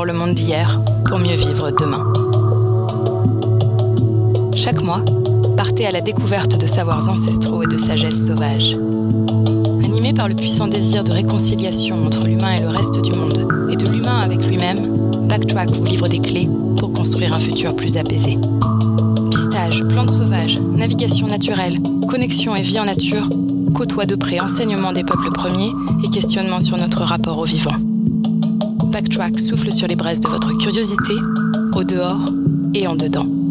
le monde d'hier pour mieux vivre demain. Chaque mois, partez à la découverte de savoirs ancestraux et de sagesse sauvage. Animé par le puissant désir de réconciliation entre l'humain et le reste du monde, et de l'humain avec lui-même, Backtrack vous livre des clés pour construire un futur plus apaisé. Pistage, plantes sauvages, navigation naturelle, connexion et vie en nature, côtoie de près enseignement des peuples premiers et questionnement sur notre rapport au vivant. Backtrack souffle sur les braises de votre curiosité, au dehors et en dedans.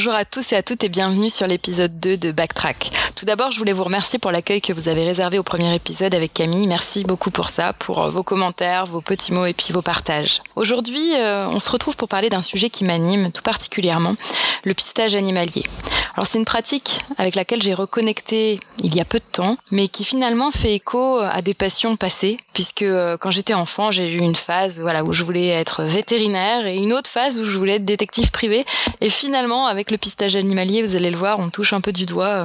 Bonjour à tous et à toutes et bienvenue sur l'épisode 2 de Backtrack. Tout d'abord, je voulais vous remercier pour l'accueil que vous avez réservé au premier épisode avec Camille. Merci beaucoup pour ça, pour euh, vos commentaires, vos petits mots et puis vos partages. Aujourd'hui, euh, on se retrouve pour parler d'un sujet qui m'anime tout particulièrement, le pistage animalier. Alors c'est une pratique avec laquelle j'ai reconnecté il y a peu de temps, mais qui finalement fait écho à des passions passées, puisque euh, quand j'étais enfant, j'ai eu une phase voilà, où je voulais être vétérinaire et une autre phase où je voulais être détective privé. Et finalement, avec le pistage animalier, vous allez le voir, on touche un peu du doigt euh,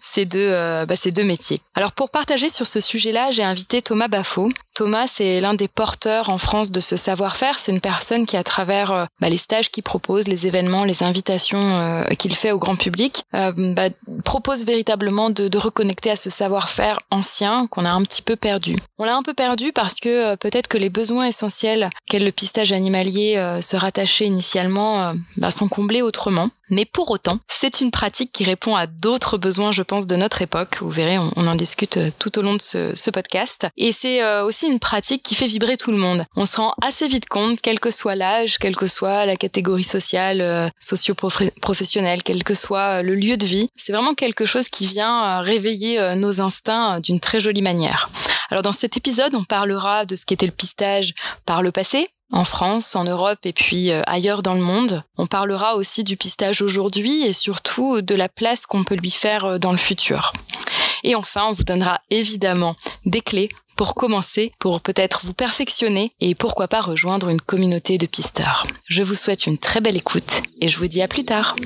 ces deux, euh, bah, ces deux métiers. Alors pour partager sur ce sujet-là, j'ai invité Thomas Baffo. Thomas, c'est l'un des porteurs en France de ce savoir-faire. C'est une personne qui, à travers euh, bah, les stages qu'il propose, les événements, les invitations qu'il fait au grand public, bah, propose véritablement de, reconnecter à ce savoir-faire ancien qu'on a un petit peu perdu. On l'a un peu perdu parce que peut-être que les besoins essentiels qu'est le pistage animalier se rattachaient initialement bah, sont comblés autrement. Mais pour autant, c'est une pratique qui répond à d'autres besoins, je pense, de notre époque. Vous verrez, on, en discute euh, tout au long de ce, podcast. Et c'est euh, une pratique qui fait vibrer tout le monde. On se rend assez vite compte, quel que soit l'âge, quelle que soit la catégorie sociale, euh, socio-professionnelle, quel que soit le lieu de vie. C'est vraiment quelque chose qui vient réveiller nos instincts d'une très jolie manière. Alors dans cet épisode, on parlera de ce qu'était le pistage par le passé, en France, en Europe et puis euh, ailleurs dans le monde. On parlera aussi du pistage aujourd'hui et surtout de la place qu'on peut lui faire euh, dans le futur. Et enfin, on vous donnera évidemment des clés pour commencer, pour peut-être vous perfectionner et pourquoi pas rejoindre une communauté de pisteurs. Je vous souhaite une très belle écoute et je vous dis à plus tard.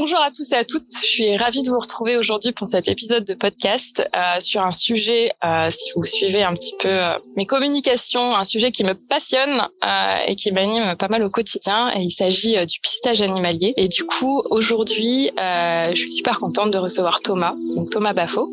Bonjour à tous et à toutes. Je suis ravie de vous retrouver aujourd'hui pour cet épisode de podcast euh, sur un sujet, euh, si vous suivez un petit peu euh, mes communications, un sujet qui me passionne euh, et qui m'anime pas mal au quotidien. Et il s'agit euh, du pistage animalier. Et du coup, aujourd'hui, je suis super contente de recevoir Thomas, donc Thomas Baffo,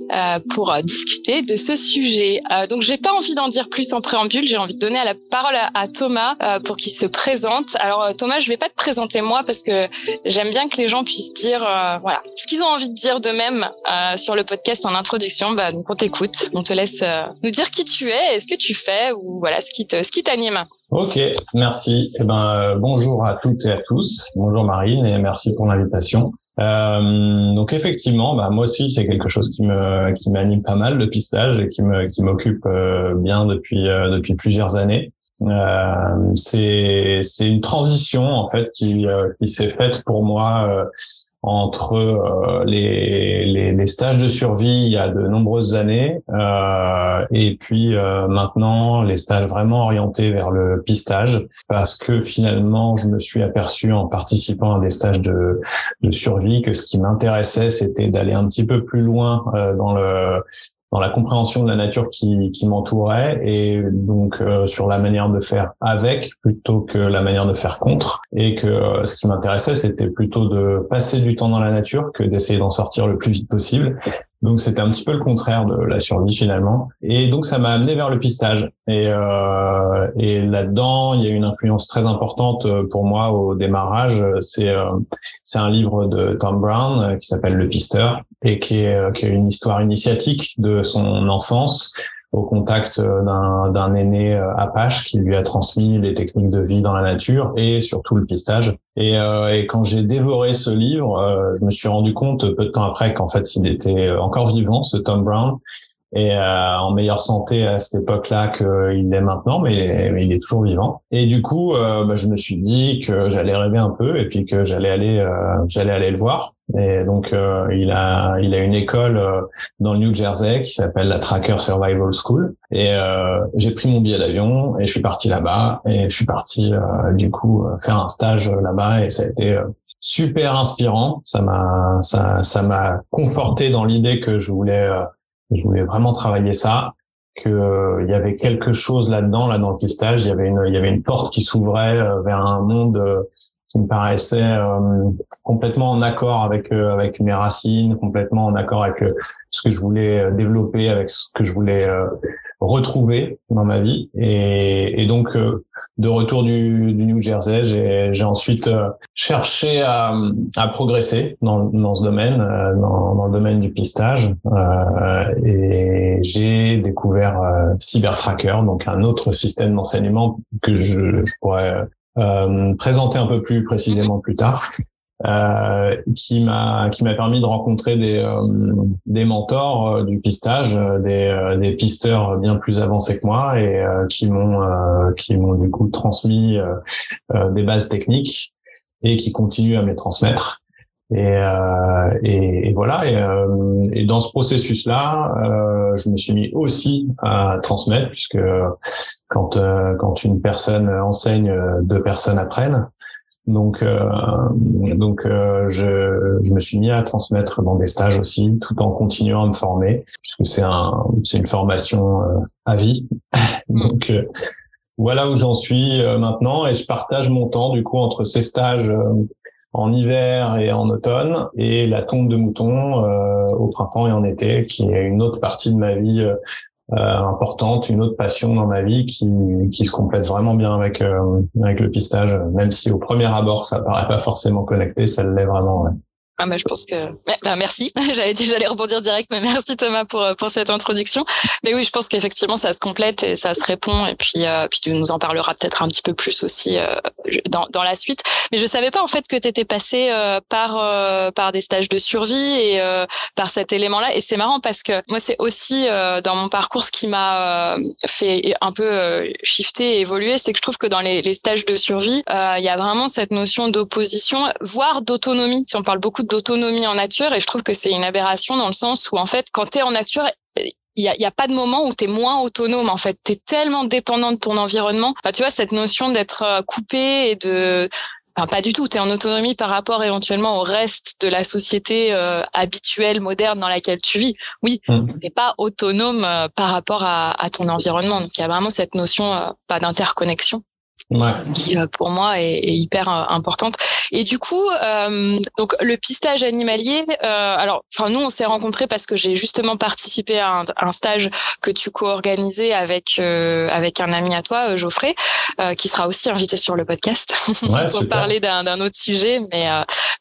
pour discuter de ce sujet. donc, j'ai pas envie d'en dire plus en préambule. J'ai envie de donner la parole à, à Thomas pour qu'il se présente. Alors, Thomas, je vais pas te présenter moi parce que j'aime bien que les gens puissent dire euh, voilà ce qu'ils ont envie de dire d'eux-mêmes euh, sur le podcast en introduction. Bah, donc on t'écoute, on te laisse euh, nous dire qui tu es, ce que tu fais ou voilà ce qui te ce qui t'anime. Ok, merci. Eh ben bonjour à toutes et à tous. Bonjour Marine et merci pour l'invitation. Donc effectivement, bah, moi aussi c'est quelque chose qui me qui m'anime pas mal le pistage et qui me qui m'occupe bien depuis depuis plusieurs années. Euh, c'est c'est une transition en fait qui euh, qui s'est faite pour moi euh, entre euh, les, les, les stages de survie il y a de nombreuses années et puis maintenant les stages vraiment orientés vers le pistage parce que finalement je me suis aperçu en participant à des stages de, de survie que ce qui m'intéressait c'était d'aller un petit peu plus loin dans le dans la compréhension de la nature qui, m'entourait et donc euh, sur la manière de faire avec plutôt que la manière de faire contre. Et que euh, ce qui m'intéressait c'était plutôt de passer du temps dans la nature que d'essayer d'en sortir le plus vite possible donc c'était un petit peu le contraire de la survie finalement. Et donc ça m'a amené vers le pistage. Et, euh, et là-dedans, il y a une influence très importante euh, pour moi au démarrage. C'est euh, c'est un livre de Tom Brown euh, qui s'appelle Le Pisteur et qui est, qui est une histoire initiatique de son enfance au contact euh, d'un aîné euh, Apache qui lui a transmis les techniques de vie dans la nature et surtout le pistage. Et, euh, et quand j'ai dévoré ce livre, je me suis rendu compte peu de temps après qu'en fait il était encore vivant, ce Tom Brown, et en meilleure santé à cette époque-là qu'il l'est maintenant, mais il est, toujours vivant. Et du coup, bah, je me suis dit que j'allais rêver un peu et puis que j'allais aller, j'allais aller le voir. Et donc il a il a une école dans le New Jersey qui s'appelle la Tracker Survival School. Et j'ai pris mon billet d'avion et je suis parti là-bas et je suis parti du coup faire un stage là-bas et ça a été super inspirant. Ça m'a ça ça m'a conforté dans l'idée que je voulais je voulais vraiment travailler ça que euh, il y avait quelque chose là-dedans, là dans le pistage, il y avait une, il y avait une porte qui s'ouvrait euh, vers un monde euh, qui me paraissait complètement en accord avec avec mes racines, complètement en accord avec ce que je voulais développer, avec ce que je voulais retrouver dans ma vie. Et, et donc, euh, de retour du, du New Jersey, j'ai ensuite euh, cherché à, à progresser dans, dans, ce domaine, euh, dans, dans, le domaine du pistage. et j'ai découvert CyberTracker, donc un autre système d'enseignement que je, je pourrais présenter un peu plus précisément plus tard. Euh, qui m'a qui m'a permis de rencontrer des euh, des mentors euh, du pistage, des des pisteurs bien plus avancés que moi et qui m'ont qui m'ont du coup transmis des bases techniques et qui continuent à me transmettre. Et, et, et, voilà. Et, et, dans ce processus-là, je me suis mis aussi à transmettre, puisque quand quand une personne enseigne, deux personnes apprennent. Donc, euh, donc euh, je, je, me suis mis à transmettre dans des stages aussi, tout en continuant à me former, puisque c'est un, c'est une formation euh, à vie. donc voilà où j'en suis maintenant, et je partage mon temps du coup entre ces stages en hiver et en automne, et la tombe de mouton au printemps et en été, qui est une autre partie de ma vie euh, importante, une autre passion dans ma vie qui, qui se complète vraiment bien avec euh, avec le pistage, même si au premier abord ça paraît pas forcément connecté, ça l'est vraiment. Ah bah, je pense que bah, merci. J'allais j'allais rebondir direct, mais merci Thomas pour euh, pour cette introduction. Mais oui, je pense qu'effectivement ça se complète et ça se répond. Et puis euh, puis tu nous en parleras peut-être un petit peu plus aussi euh, dans dans la suite. Mais je savais pas en fait que tu étais passé euh, par euh, par des stages de survie et par cet élément-là. Et c'est marrant parce que moi c'est aussi dans mon parcours ce qui m'a fait un peu shifter et évoluer, c'est que je trouve que dans les, les stages de survie, il y a vraiment cette notion d'opposition, voire d'autonomie. Si on parle beaucoup d'autonomie en nature et je trouve que c'est une aberration dans le sens où en fait quand tu es en nature il y a, y a, pas de moment où tu es moins autonome en fait tu es tellement dépendant de ton environnement bah, tu vois cette notion d'être euh, coupé et de Enfin, pas du tout. Tu es en autonomie par rapport éventuellement au reste de la société euh, habituelle, moderne dans laquelle tu vis. Oui, mmh. tu n'es pas autonome euh, par rapport à, à, ton environnement. Donc, il y a vraiment cette notion pas d'interconnexion ouais. qui euh, pour moi est, est, hyper euh, importante. Et du coup, euh, donc le pistage animalier. Euh, alors, enfin nous on s'est rencontrés parce que j'ai justement participé à un, un, stage que tu co-organisais avec euh, avec un ami à toi, Geoffrey, qui sera aussi invité sur le podcast ouais, pour parler d'un autre sujet, mais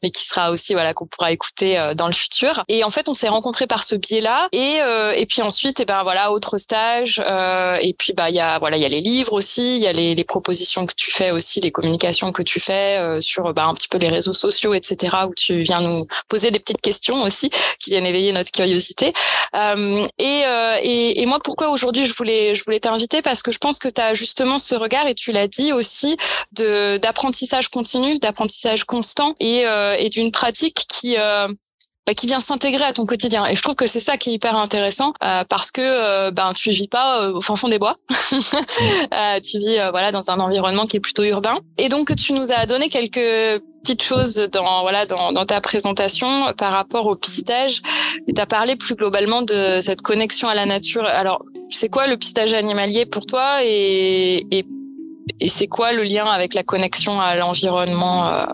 mais qui sera aussi voilà qu'on pourra écouter dans le futur. Et en fait, on s'est rencontrés par ce biais-là. Et et puis ensuite, et eh ben voilà, autre stage. et puis bah il y a voilà il y a les livres aussi, il y a les, les propositions que tu fais aussi, les communications que tu fais euh, sur bah, un petit peu les réseaux sociaux, etc., où tu viens nous poser des petites questions aussi qui viennent éveiller notre curiosité. Euh, et, euh, et, et, moi, pourquoi aujourd'hui je voulais, je voulais t'inviter? Parce que je pense que tu as justement ce regard, et tu l'as dit aussi, d'apprentissage continu, d'apprentissage constant et, euh, et d'une pratique qui bah, qui vient s'intégrer à ton quotidien. Et je trouve que c'est ça qui est hyper intéressant euh, parce que euh, ben tu vis pas euh, au fin fond des bois, euh, tu vis voilà dans un environnement qui est plutôt urbain. Et donc tu nous as donné quelques petites choses dans voilà dans, dans ta présentation par rapport au pistage. Tu as parlé plus globalement de cette connexion à la nature. Alors c'est quoi le pistage animalier pour toi et, et, et c'est quoi le lien avec la connexion à l'environnement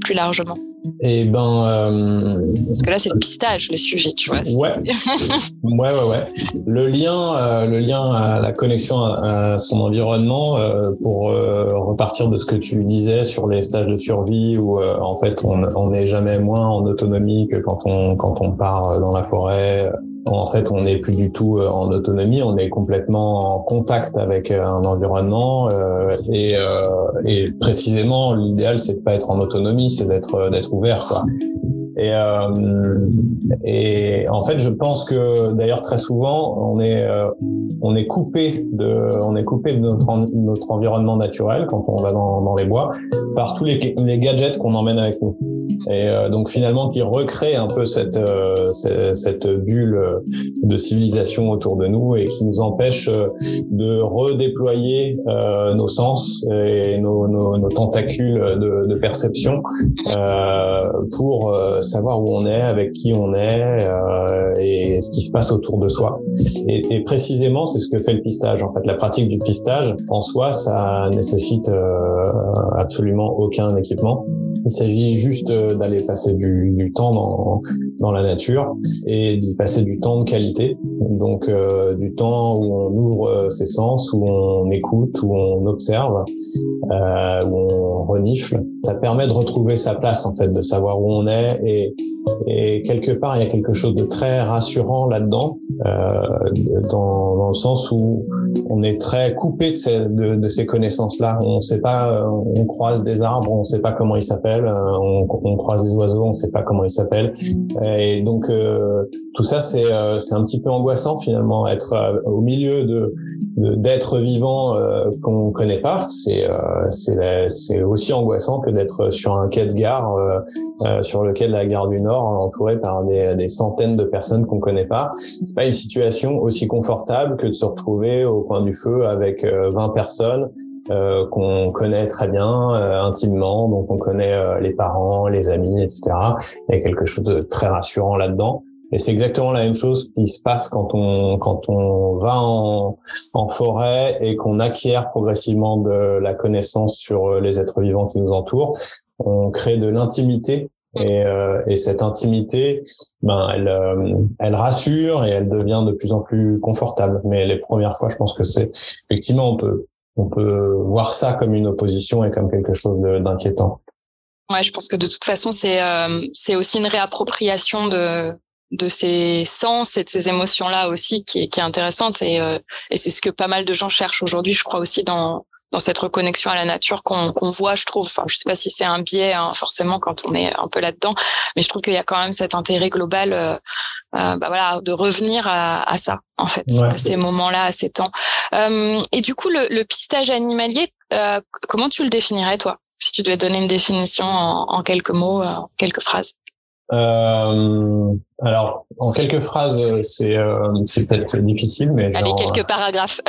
plus largement? Et ben. Euh, Parce que là, c'est le pistage, le sujet, tu vois. Ouais. ouais, ouais, ouais. Le lien, euh, le lien à la connexion à, son environnement, euh, pour euh, repartir de ce que tu disais sur les stages de survie, où euh, en fait, on n'est jamais moins en autonomie que quand on quand on part dans la forêt en fait, on n'est plus du tout euh, en autonomie, on est complètement en contact avec euh, un environnement euh, et, et, précisément l'idéal c'est de pas être en autonomie, c'est d'être d'être ouvert. Quoi. Et, et en fait, je pense que d'ailleurs très souvent on est on est coupé de on est coupé de notre notre environnement naturel quand on va dans, dans les bois par tous les gadgets qu'on emmène avec nous. Et euh, donc finalement qui recrée un peu cette, euh, cette bulle de civilisation autour de nous et qui nous empêche de redéployer nos sens et nos, nos, nos tentacules de, de perception pour savoir où on est, avec qui on est et ce qui se passe autour de soi. Et, et précisément, c'est ce que fait le pistage. En fait, la pratique du pistage en soi, ça nécessite absolument aucun équipement. Il s'agit juste euh, d'aller passer du, du temps dans, dans, la nature et d'y passer du temps de qualité. Donc euh, du temps où on ouvre euh, ses sens, où on écoute, où on observe, euh, où on renifle. Ça permet de retrouver sa place en fait, de savoir où on est et, et quelque part il y a quelque chose de très rassurant là-dedans, dans, dans le sens où on est très coupé de ces, de, de ces connaissances-là. On sait pas, on croise des arbres, on sait pas comment ils s'appellent, on, on croise des oiseaux, on sait pas comment ils s'appellent. Et donc euh, tout ça, c'est euh, c'est un petit peu angoissant finalement, être euh, au milieu de d'être vivant qu'on connaît pas. C'est c'est c'est aussi angoissant que d'être sur un quai de gare, sur le quai de la gare du Nord, entouré par des, des centaines de personnes qu'on connaît pas. C'est pas situation aussi confortable que de se retrouver au coin du feu avec 20 personnes euh, qu'on connaît très bien euh, intimement, donc on connaît euh, les parents, les amis, etc. Il y a quelque chose de très rassurant là-dedans. Et c'est exactement la même chose qui se passe quand on quand on va en forêt et qu'on acquiert progressivement de la connaissance sur les êtres vivants qui nous entourent. On crée de l'intimité et, euh, et, cette intimité, ben, elle, elle rassure et elle devient de plus en plus confortable. Mais les premières fois, je pense que c'est effectivement on peut on peut voir ça comme une opposition et comme quelque chose d'inquiétant. Ouais, je pense que de toute façon, c'est euh, c'est aussi une réappropriation de de ces sens et de ces émotions là aussi qui est, qui est intéressante et euh, et c'est ce que pas mal de gens cherchent aujourd'hui, je crois aussi dans dans cette reconnexion à la nature qu'on voit, je trouve. Enfin, je sais pas si c'est un biais hein, forcément quand on est un peu là-dedans, mais je trouve qu'il y a quand même cet intérêt global euh, euh, bah voilà, de revenir à, à ça, en fait, à ces moments-là, à ces temps. Euh, et du coup, le, le pistage animalier, euh, comment tu le définirais, toi, si tu devais donner une définition en, en quelques mots, euh, en quelques phrases euh, alors, en quelques phrases, c'est c'est peut-être difficile, mais allez quelques paragraphes.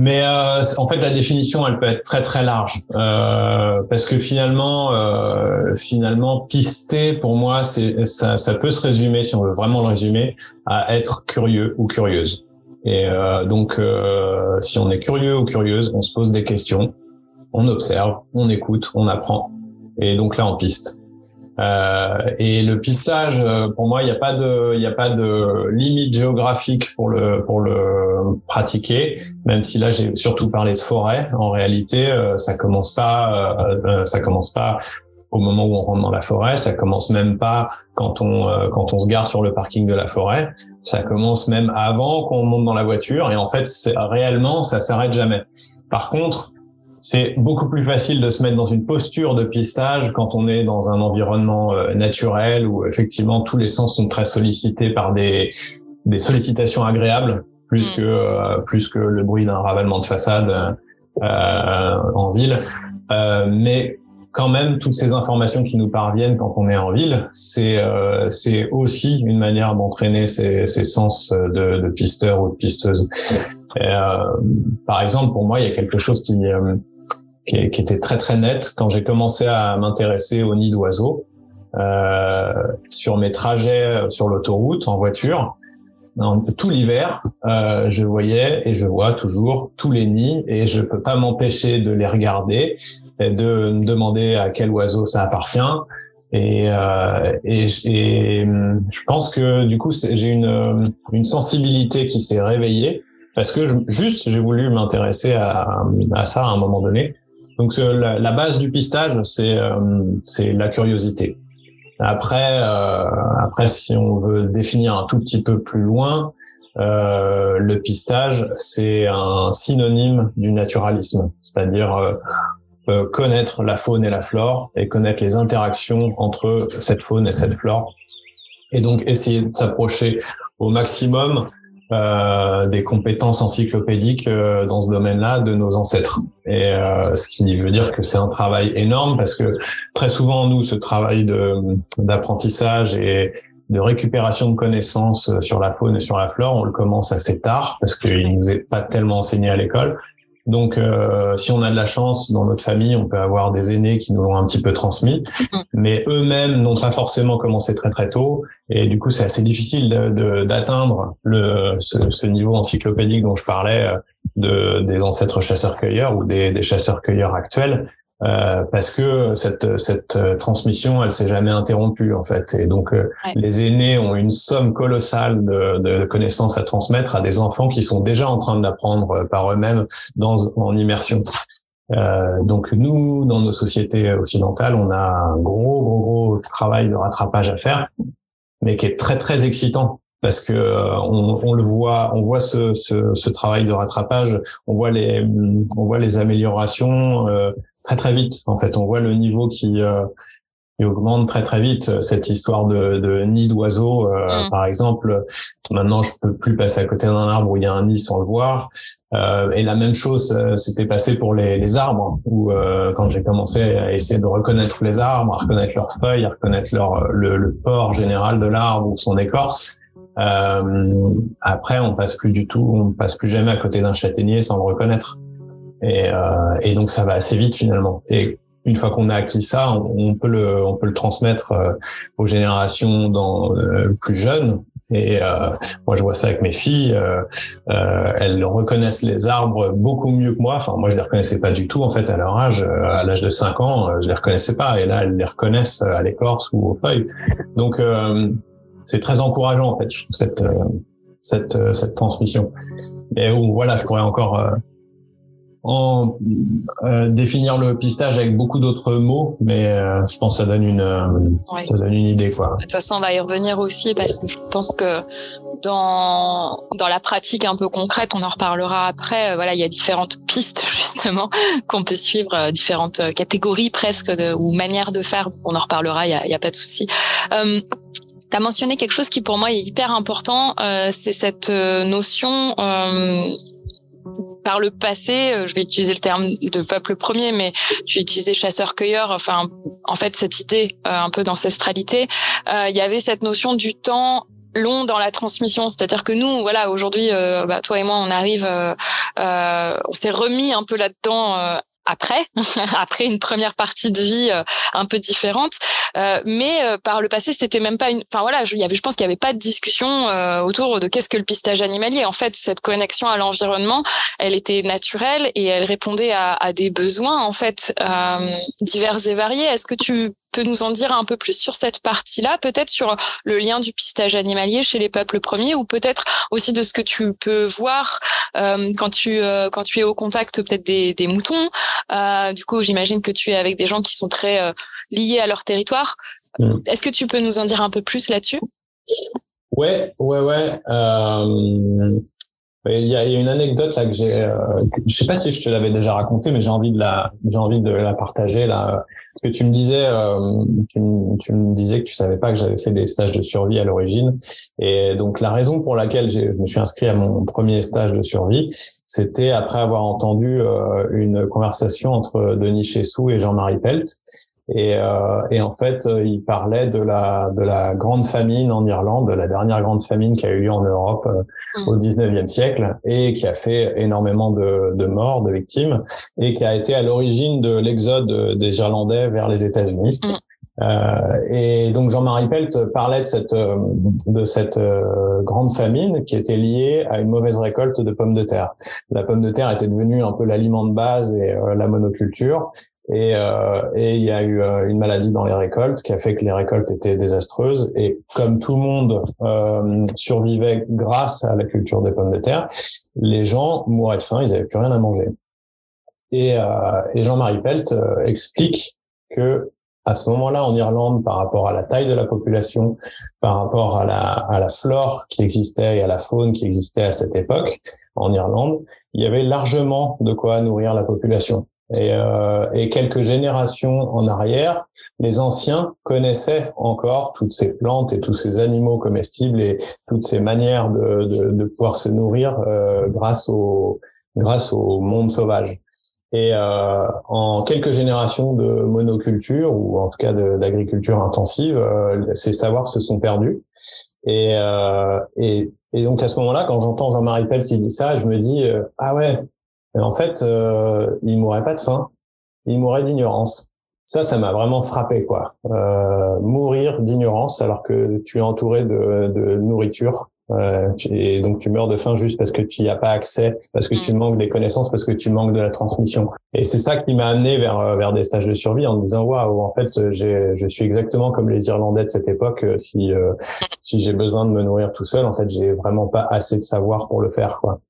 Mais euh, en fait, la définition, elle peut être très très large euh, parce que finalement, euh, finalement, pister pour moi, c'est ça, ça peut se résumer, si on veut vraiment le résumer, à être curieux ou curieuse. Et euh, donc, euh, si on est curieux ou curieuse, on se pose des questions, on observe, on écoute, on apprend, et donc là, on piste. Euh, et le pistage, euh, pour moi, il n'y a pas de, il a pas de limite géographique pour le pour le pratiquer. Même si là, j'ai surtout parlé de forêt. En réalité, euh, ça commence pas, ça commence pas au moment où on rentre dans la forêt. Ça commence même pas quand on quand on se gare sur le parking de la forêt. Ça commence même avant qu'on monte dans la voiture. Et en fait, réellement, ça s'arrête jamais. Par contre, c'est beaucoup plus facile de se mettre dans une posture de pistage quand on est dans un environnement euh, naturel où effectivement tous les sens sont très sollicités par des, des sollicitations agréables plus mm. que euh, plus que le bruit d'un ravalement de façade euh, en ville. Euh, mais quand même, toutes ces informations qui nous parviennent quand on est en ville, c'est c'est aussi une manière d'entraîner ces, ces sens de, de pisteur ou de pisteuse. Euh, par exemple, pour moi, il y a quelque chose qui, euh, qui, qui était très très net quand j'ai commencé à m'intéresser aux nids d'oiseaux euh, sur mes trajets sur l'autoroute en voiture. Tout l'hiver, euh, je voyais et je vois toujours tous les nids et je peux pas m'empêcher de les regarder et de me demander à quel oiseau ça appartient. Et, euh, et, et, je pense que du coup j'ai une, une sensibilité qui s'est réveillée parce que juste j'ai voulu m'intéresser à, ça à un moment donné. Donc la, base du pistage, c'est euh, c'est la curiosité. Après, euh, après, si on veut définir un tout petit peu plus loin, euh, le pistage, c'est un synonyme du naturalisme, c'est-à-dire euh, euh, connaître la faune et la flore et connaître les interactions entre cette faune et cette flore, et donc essayer de s'approcher au maximum des compétences encyclopédiques euh, dans ce domaine-là de nos ancêtres. Et euh, ce qui veut dire que c'est un travail énorme parce que très souvent, nous, ce travail d'apprentissage et de récupération de connaissances sur la faune et sur la flore, on le commence assez tard parce qu'il nous est pas tellement enseigné à l'école. Donc, euh, si on a de la chance dans notre famille, on peut avoir des aînés qui nous l'ont un petit peu transmis, mm. mais eux-mêmes n'ont pas forcément commencé très très tôt, et du coup, c'est assez difficile d'atteindre le ce, ce, niveau encyclopédique dont je parlais euh, de des ancêtres chasseurs-cueilleurs ou des, des chasseurs-cueilleurs actuels. Euh, parce que cette, cette euh, transmission, elle s'est jamais interrompue en fait. Et donc, euh, les aînés ont une somme colossale de, de, connaissances à transmettre à des enfants qui sont déjà en train d'apprendre par eux-mêmes dans en immersion. Euh, donc nous, dans nos sociétés occidentales, on a un gros, gros, gros travail de rattrapage à faire, mais qui est très, très excitant parce que on, on, le voit, on voit ce, ce, ce, travail de rattrapage, on voit les, on voit les améliorations euh, très très vite. En fait, on voit le niveau qui, euh, qui augmente très très vite. Cette histoire de, de nid d'oiseaux, euh, mm. par exemple, maintenant je peux plus passer à côté d'un arbre où il y a un nid sans le voir. Euh, et la même chose euh, s'était passé pour les, les arbres, où euh, quand j'ai commencé à essayer de reconnaître les arbres, à reconnaître leurs feuilles, à reconnaître leur, le, le port général de l'arbre ou son écorce. Euh, après, on passe plus du tout, on passe plus jamais à côté d'un châtaignier sans le reconnaître. Et, euh, et donc ça va assez vite finalement. Et une fois qu'on a acquis ça, on, peut le, on peut le transmettre euh, aux générations dans, euh, plus jeunes. Et euh, moi, je vois ça avec mes filles. Elles reconnaissent les arbres beaucoup mieux que moi. Enfin, moi, je les reconnaissais pas du tout en fait à leur âge. À l'âge de 5 ans, je les reconnaissais pas. Et là, elles les reconnaissent à l'écorce ou aux feuilles. Donc, c'est très encourageant en fait cette cette cette transmission. Et voilà, je pourrais encore en euh, définir le pistage avec beaucoup d'autres mots, mais euh, je pense que ça donne une euh, ça donne une idée quoi. De toute façon, on va y revenir aussi parce que je pense que dans dans la pratique un peu concrète, on en reparlera après. voilà, il y a différentes pistes justement qu'on peut suivre, différentes catégories presque de, ou manières de faire. On en reparlera, il y a, y a, pas de souci. Euh, tu as mentionné quelque chose qui pour moi est hyper important, c'est cette notion par le passé, euh, je vais utiliser le terme de peuple premier, mais tu utilisais chasseur-cueilleur, enfin, en fait, cette idée euh, un peu d'ancestralité, euh, il y avait cette notion du temps long dans la transmission, c'est-à-dire que nous, voilà, aujourd'hui, bah, toi et moi, on arrive, on s'est remis un peu là-dedans après, après une première partie de vie euh, un peu différente. Euh, mais euh, par le passé, c'était même pas une. Enfin voilà, je, y avait, je pense qu'il n'y avait pas de discussion autour de qu'est-ce que le pistage animalier. En fait, cette connexion à l'environnement, elle était naturelle et elle répondait à, à des besoins en fait divers et variés. Est-ce que tu peux nous en dire un peu plus sur cette partie-là, peut-être sur le lien du pistage animalier chez les peuples premiers, ou peut-être aussi de ce que tu peux voir euh, quand tu euh, quand tu es au contact peut-être des, des moutons. Euh, du coup, j'imagine que tu es avec des gens qui sont très liés à leur territoire. Mm. Est-ce que tu peux nous en dire un peu plus là-dessus? Ouais, ouais, ouais. Il y, a, une anecdote là que j'ai, euh, je sais pas si je te l'avais déjà raconté, mais j'ai envie de la, j'ai envie de la partager là. Parce que tu me disais, euh, tu, tu, me disais que tu savais pas que j'avais fait des stages de survie à l'origine, et donc la raison pour laquelle je me suis inscrit à mon premier stage de survie, c'était après avoir entendu euh, une conversation entre Denis Chessou et Jean-Marie Pelt. Et, euh, et, en fait, euh, il parlait de la, de la grande famine en Irlande, de la dernière grande famine qui a eu lieu en Europe euh, mm. au 19e siècle et qui a fait énormément de, de, morts, de victimes, et qui a été à l'origine de l'exode des Irlandais vers les États-Unis. Mm. Euh, et donc Jean-Marie Pelt parlait de cette de cette grande famine qui était liée à une mauvaise récolte de pommes de terre. La pomme de terre était devenue un peu l'aliment de base et la monoculture et, euh, et il y a eu euh, une maladie dans les récoltes qui a fait que les récoltes étaient désastreuses. Et comme tout le monde euh, survivait grâce à la culture des pommes de terre, les gens mouraient de faim, ils n'avaient plus rien à manger. Et, euh, et Jean-Marie Pelt euh, explique que à ce moment-là en Irlande, par rapport à la taille de la population, par rapport à la, à la flore qui existait et à la faune qui existait à cette époque en Irlande, il y avait largement de quoi nourrir la population. Et, et quelques générations en arrière, les anciens connaissaient encore toutes ces plantes et tous ces animaux comestibles et toutes ces manières de, de, de pouvoir se nourrir euh, grâce au grâce au monde sauvage. Et euh, en quelques générations de monoculture ou en tout cas d'agriculture intensive, euh, ces savoirs se sont perdus. Et, euh, et, et donc à ce moment-là, quand j'entends Jean-Marie Pell qui dit ça, je me dis euh, ah ouais, en fait, euh, il mourrait pas de faim, il mourrait d'ignorance. Ça, ça m'a vraiment frappé, quoi. Euh, mourir d'ignorance alors que tu es entouré de, de nourriture. Euh, et donc tu meurs de faim juste parce que tu n'y as pas accès, parce que tu mm. manques des connaissances, parce que tu manques de la transmission. Et c'est ça qui m'a amené vers euh, vers des stages de survie en me disant waouh, en fait, j'ai je suis exactement comme les Irlandais de cette époque. Euh, si euh, si j'ai besoin de me nourrir tout seul, en fait, j'ai vraiment pas assez de savoir pour le faire, quoi.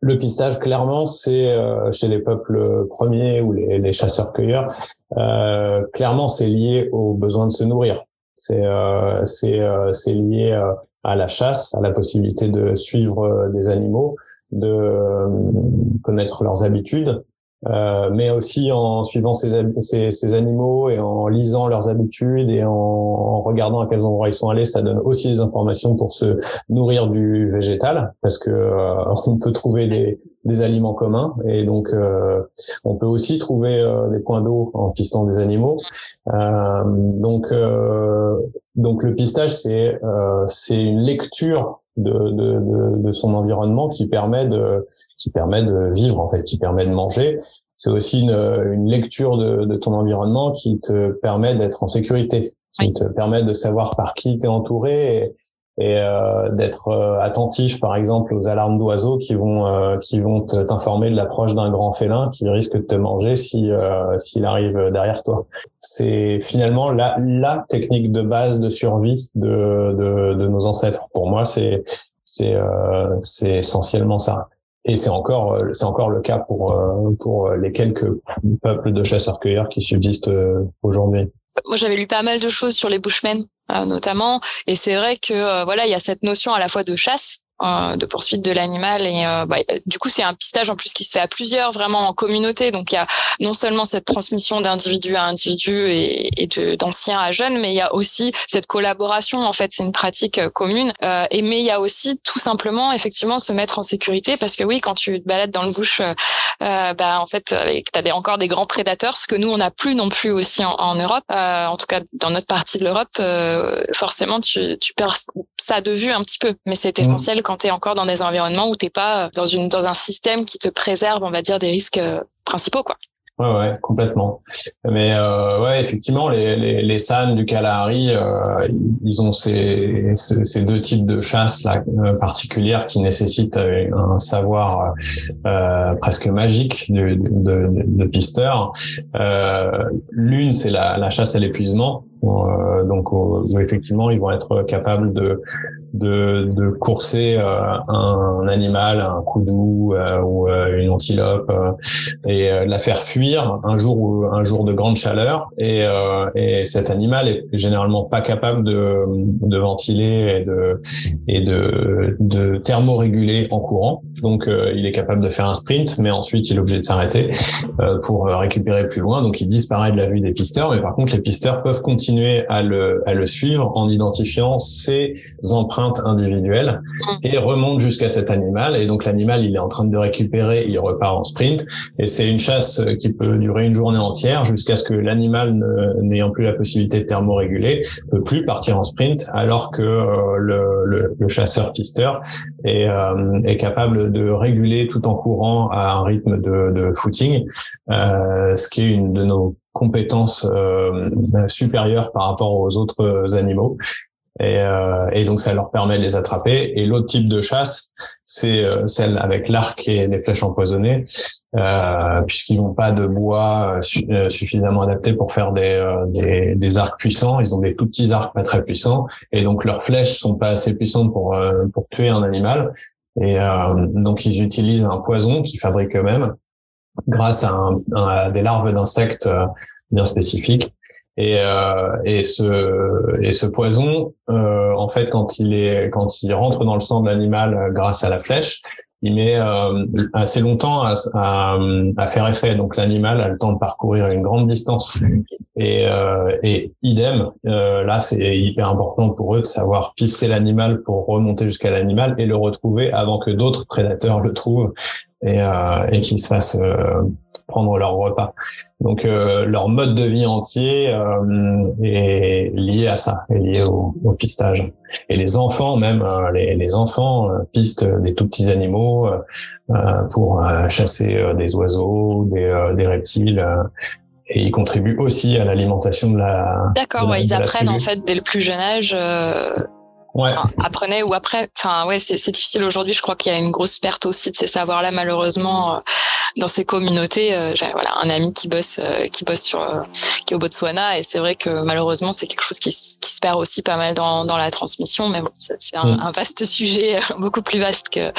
Le pistage, clairement, c'est euh, chez les peuples premiers ou les, chasseurs-cueilleurs, euh, clairement, c'est lié au besoin de se nourrir. C'est euh, c'est euh, lié euh, à la chasse, à la possibilité de suivre des animaux, de connaître leurs habitudes, euh, mais aussi en suivant ces, ces, ces, animaux et en lisant leurs habitudes et en, regardant à quels endroits ils sont allés, ça donne aussi des informations pour se nourrir du végétal, parce que euh, on peut trouver des, des, aliments communs et donc euh, on peut aussi trouver euh, des points d'eau en pistant des animaux. donc donc le pistage c'est c'est une lecture de, de, de, son environnement qui permet de qui permet de vivre en fait, qui permet de manger. C'est aussi une, une lecture de, de, ton environnement qui te permet d'être en sécurité, qui te permet de savoir par qui tu es entouré et, euh, d'être euh, attentif par exemple aux alarmes d'oiseaux qui vont euh, qui vont t'informer de l'approche d'un grand félin qui risque de te manger si euh, s'il arrive derrière toi. C'est finalement la la technique de base de survie de de, de nos ancêtres. Pour moi, c'est c'est c'est essentiellement ça. Et c'est encore c'est encore le cas pour pour les quelques peuples de chasseurs-cueilleurs qui subsistent aujourd'hui. Moi, j'avais lu pas mal de choses sur les Bushmen euh, notamment. Et c'est vrai que euh, voilà, il y a cette notion à la fois de chasse de poursuite de l'animal et euh, bah, du coup c'est un pistage en plus qui se fait à plusieurs vraiment en communauté. Donc il y a non seulement cette transmission d'individu à individu et, et d'anciens à jeunes mais il y a aussi cette collaboration en fait. C'est une pratique euh, commune et mais il y a aussi tout simplement effectivement se mettre en sécurité parce que oui quand tu te balades dans le bush bah en fait tu as encore des grands prédateurs ce que nous on n'a plus non plus aussi en, en Europe en tout cas dans notre partie de l'Europe forcément tu, tu perds ça de vue un petit peu. Mais c'est mmh. essentiel quand tu es encore dans des environnements où t'es pas euh, dans une dans un système qui te préserve, on va dire, des risques euh, principaux, quoi. Ouais, ouais, complètement. Mais euh, ouais, effectivement, les les, les SAN du Kalahari, euh, ils ont ces, ces deux types de chasse là particulières qui nécessitent un savoir presque magique de, de, pisteur. L'une, c'est la, la chasse à l'épuisement. Donc effectivement, ils vont être capables de de, de courser euh, un animal, un coudou euh, ou une antilope et la faire fuir un jour ou un jour de grande chaleur et, et cet animal est généralement pas capable de, de ventiler et de et de, de thermoréguler en courant. Donc il est capable de faire un sprint, mais ensuite il est obligé de s'arrêter pour récupérer plus loin. Donc il disparaît de la vue des pisteurs, mais par contre les pisteurs peuvent continuer à le, à le suivre en identifiant ses empreintes individuelles et remonte jusqu'à cet animal. Et donc l'animal, il est en train de récupérer, il repart en sprint. Et c'est une chasse qui peut durer une journée entière jusqu'à ce que l'animal, n'ayant plus la possibilité de thermoréguler, peut plus partir en sprint, alors que euh, le, le, le chasseur-pisteur est, euh, est capable de réguler tout en courant à un rythme de, de footing, euh, ce qui est une de nos compétences euh, supérieures par rapport aux autres animaux. Et, euh, et, donc ça leur permet de les attraper. Et l'autre type de chasse, c'est euh, celle avec l'arc et les flèches empoisonnées, euh, puisqu'ils n'ont pas de bois suffisamment adapté pour faire des, des, des, arcs puissants. Ils ont des tout petits arcs pas très puissants, et donc leurs flèches sont pas assez puissantes pour pour tuer un animal. Et donc ils utilisent un poison qu'ils fabriquent eux-mêmes grâce à, un, des larves d'insectes euh, bien spécifiques. Et, euh, et ce et ce poison, euh, en fait, quand il est quand il rentre dans le sang de l'animal euh, grâce à la flèche, il met assez longtemps à, à, faire effet. Donc l'animal a le temps de parcourir une grande distance. Et, et idem, là c'est hyper important pour eux de savoir pister l'animal pour remonter jusqu'à l'animal et le retrouver avant que d'autres prédateurs le trouvent et, euh, et qu'ils se fassent euh, prendre leur repas. Donc euh, leur mode de vie entier euh, est lié à ça, est lié au, au pistage. Et les enfants, même les, les, enfants, pistent des tout petits animaux pour chasser des oiseaux, des, des reptiles et ils contribuent aussi à l'alimentation de la. D'accord, ouais, ils apprennent en fait dès le plus jeune âge euh, Ouais. apprenait ou après. Enfin, ouais, c'est difficile aujourd'hui. Je crois qu'il y a une grosse perte aussi de ces savoirs-là, malheureusement, euh, dans ces communautés. Euh, j'ai voilà un ami qui bosse, euh, qui bosse sur, qui est au Botswana, et c'est vrai que malheureusement, c'est quelque chose qui, qui, se perd aussi pas mal dans, dans la transmission. Mais bon, c'est un, mm. un, vaste sujet, beaucoup plus vaste que,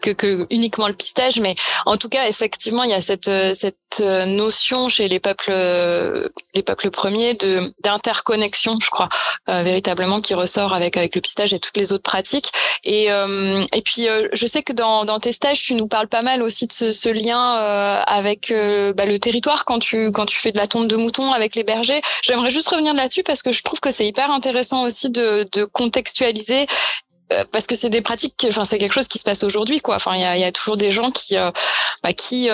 que, que uniquement le pistage. Mais en tout cas, effectivement, il y a cette cette notion chez les peuples les peuples premiers de d'interconnexion, je crois, véritablement qui ressort avec avec le pistage et toutes les autres pratiques. Et, euh, et puis, euh, je sais que dans, tes stages, tu nous parles pas mal aussi de ce, lien euh, avec bah, le territoire quand tu, quand tu fais de la tonte de moutons avec les bergers. J'aimerais juste revenir là-dessus parce que je trouve que c'est hyper intéressant aussi de, contextualiser parce que c'est des pratiques, enfin c'est quelque chose qui se passe aujourd'hui, quoi. Enfin, il y a, toujours des gens qui, bah, qui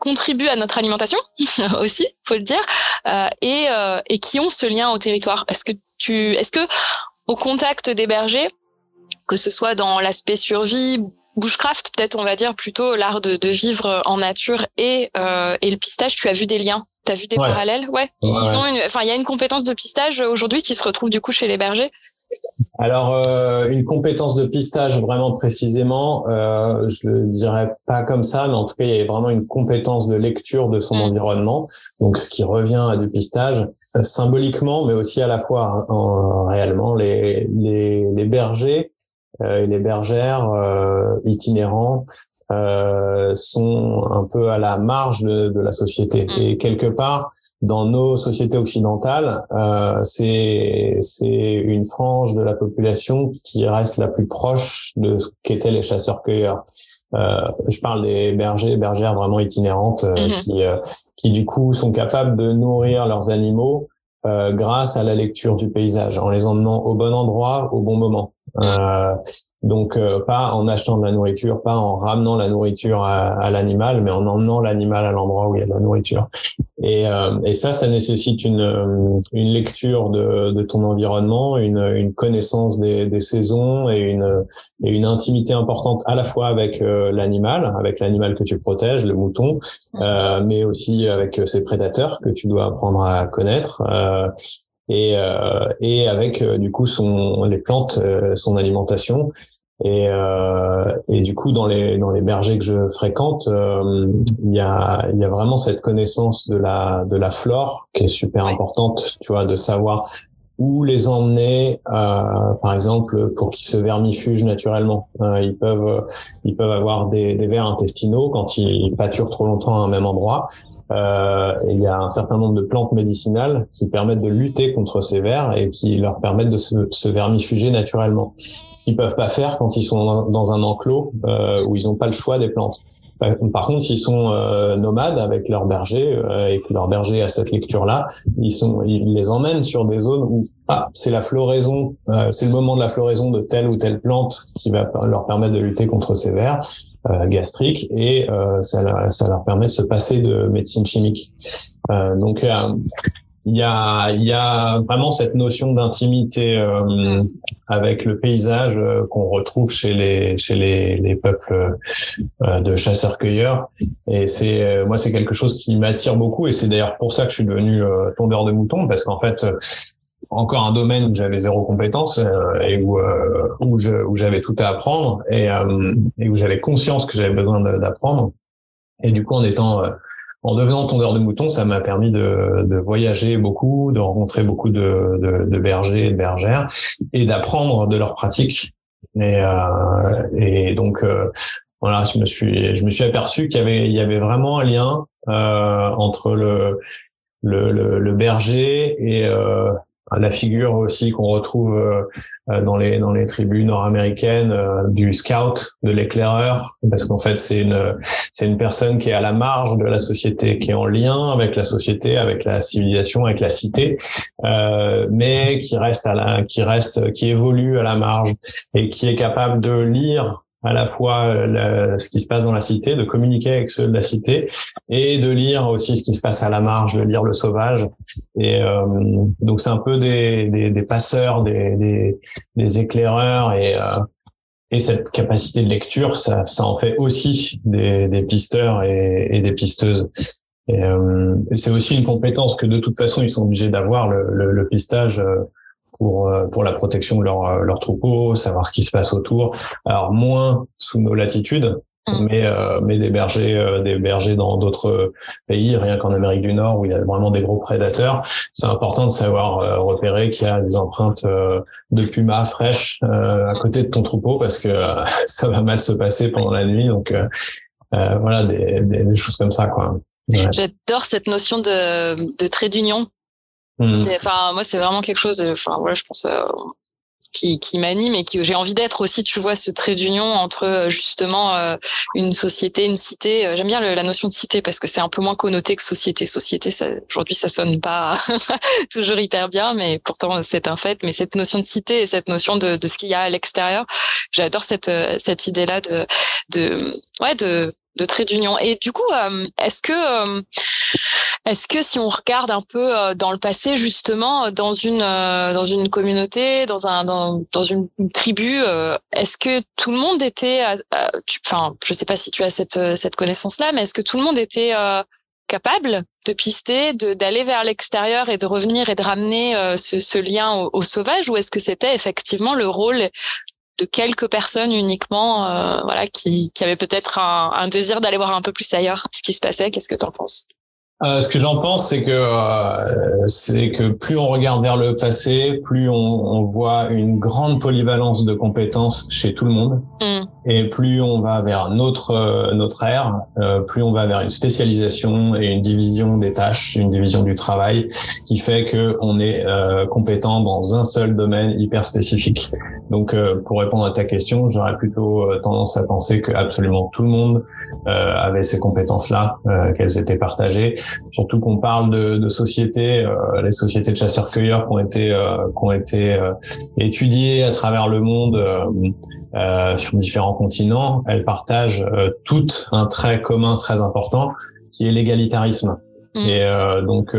contribuent à notre alimentation aussi, faut le dire, et, et qui ont ce lien au territoire. Est-ce que tu, est-ce que au contact des bergers, que ce soit dans l'aspect survie, bushcraft, peut-être on va dire plutôt l'art de, de, vivre en nature et, euh, et le pistage, tu as vu des liens? Tu as vu des parallèles? Ouais. Ils ont une, enfin, il y a une compétence de pistage aujourd'hui qui se retrouve du coup chez les bergers alors, euh, une compétence de pistage vraiment précisément, euh, je le dirais pas comme ça, mais en tout cas, il y a vraiment une compétence de lecture de son mm. environnement, donc ce qui revient à du pistage. Euh, symboliquement, mais aussi à la fois en, réellement. Les, les, les bergers euh, et les bergères euh, itinérants euh, sont un peu à la marge de, de la société. Mm. Et quelque part, dans nos sociétés occidentales, euh, c'est une frange de la population qui reste la plus proche de ce qu'étaient les chasseurs-cueilleurs. Euh, je parle des bergers, bergères vraiment itinérantes euh, mm-hmm. qui, euh, qui du coup sont capables de nourrir leurs animaux euh, grâce à la lecture du paysage, en les emmenant au bon endroit, au bon moment. Euh, donc euh, pas en achetant de la nourriture, pas en ramenant la nourriture à, l'animal, mais en emmenant l'animal à l'endroit où il y a de la nourriture. Et, euh, et ça, ça nécessite une, euh, une lecture de, de ton environnement, une, une connaissance des, des saisons et une, et une intimité importante à la fois avec l'animal, avec l'animal que tu protèges, le mouton, mais aussi avec ses prédateurs que tu dois apprendre à connaître et, euh, et avec du coup son les plantes, son alimentation et, euh, et du coup, dans les dans les bergers que je fréquente, euh, il y a il y a vraiment cette connaissance de la de la flore qui est super importante, tu vois, de savoir où les emmener, euh, par exemple, pour qu'ils se vermifugent naturellement. Euh, ils peuvent ils peuvent avoir des, des vers intestinaux quand ils pâturent trop longtemps à un même endroit. Euh, il y a un certain nombre de plantes médicinales qui permettent de lutter contre ces vers et qui leur permettent de se, se vermifuger naturellement qu'ils peuvent pas faire quand ils sont dans un enclos euh, où ils n'ont pas le choix des plantes. Par contre, s'ils sont euh, nomades avec leur berger euh, et que leur berger a cette lecture-là, ils sont, ils les emmènent sur des zones où ah, c'est la floraison, euh, c'est le moment de la floraison de telle ou telle plante qui va leur permettre de lutter contre ces vers gastriques et ça, ça, leur permet de se passer de médecine chimique. donc il y a, y a vraiment cette notion d'intimité euh, avec le paysage euh, qu'on retrouve chez les chez les, les peuples euh, de chasseurs-cueilleurs et c'est moi c'est quelque chose qui m'attire beaucoup et c'est d'ailleurs pour ça que je suis devenu tondeur de moutons parce qu'en fait encore un domaine où j'avais zéro compétence et où où je où j'avais tout à apprendre et, et où j'avais conscience que j'avais besoin d'apprendre et du coup en étant en devenant tondeur de moutons, ça m'a permis de, de, voyager beaucoup, de rencontrer beaucoup de, de, de bergers et de bergères et d'apprendre de leurs pratiques. Et, euh, et donc euh, voilà, je me suis je me suis aperçu qu'il y avait il y avait vraiment un lien euh, entre le le, le, le berger et euh, la figure aussi qu'on retrouve dans les dans les tribus nord-américaines du scout, de l'éclaireur, parce qu'en fait c'est une c'est une personne qui est à la marge de la société, qui est en lien avec la société, avec la civilisation, avec la cité, mais qui reste à la qui reste qui évolue à la marge et qui est capable de lire à la fois euh, ce qui se passe dans la cité, de communiquer avec ceux de la cité et de lire aussi ce qui se passe à la marge, de lire le sauvage. Et euh, donc c'est un peu des, des, des passeurs, des, des, des, éclaireurs et euh, et cette capacité de lecture, ça, ça en fait aussi des, des pisteurs et, et des pisteuses. Et, euh, c'est aussi une compétence que de toute façon ils sont obligés d'avoir le, le, le, pistage pour euh, pour la protection de leur euh, leur troupeau, savoir ce qui se passe autour. Alors moins sous nos latitudes, mm. mais euh, mais des bergers des bergers dans d'autres pays rien qu'en Amérique du Nord où il y a vraiment des gros prédateurs c'est important de savoir repérer qu'il y a des empreintes de puma fraîches à côté de ton troupeau parce que ça va mal se passer pendant la nuit donc voilà des, des, choses comme ça quoi J'adore cette notion de, de trait d'union. Enfin, moi, c'est vraiment quelque chose. Enfin, voilà, je pense. Euh, qui, qui m'anime et qui j'ai envie d'être aussi, tu vois, ce trait d'union entre euh, justement euh, une société, une cité. J'aime bien la notion de cité parce que c'est un peu moins connoté que société. Société, aujourd'hui, ça sonne pas toujours hyper bien, mais pourtant c'est un fait. Mais cette notion de cité et cette notion de, de ce qu'il y a à l'extérieur, j'adore cette cette idée-là de de ouais de de trait d'union. Et du coup, euh, est-ce que, euh, est-ce que si on regarde un peu euh, dans le passé, justement, dans une dans une communauté, dans un dans, dans une, tribu, est-ce que tout le monde était, enfin, je sais pas si tu as cette cette connaissance-là, mais est-ce que tout le monde était capable de pister, d'aller vers l'extérieur et de revenir et de ramener ce, ce, lien au, au sauvage, ou est-ce que c'était effectivement le rôle de quelques personnes uniquement, euh, voilà, qui, qui avaient peut-être un, un désir d'aller voir un peu plus ailleurs ce qui se passait. Qu'est-ce que tu en penses? Euh, ce que j'en pense, c'est que euh, c'est que plus on regarde vers le passé, plus on, on, voit une grande polyvalence de compétences chez tout le monde, mm. et plus on va vers notre euh, notre ère, euh, plus on va vers une spécialisation et une division des tâches, une division du travail, qui fait que on est compétent dans un seul domaine hyper spécifique. Donc, pour répondre à ta question, j'aurais plutôt tendance à penser que absolument tout le monde avait ces compétences-là, qu'elles étaient partagées surtout qu'on parle de, de sociétés, euh, les sociétés de chasseurs-cueilleurs qui ont été, euh, qui ont été euh, étudiées à travers le monde sur différents continents. Elles partagent toutes un trait commun très important qui est l'égalitarisme. Mm. Et donc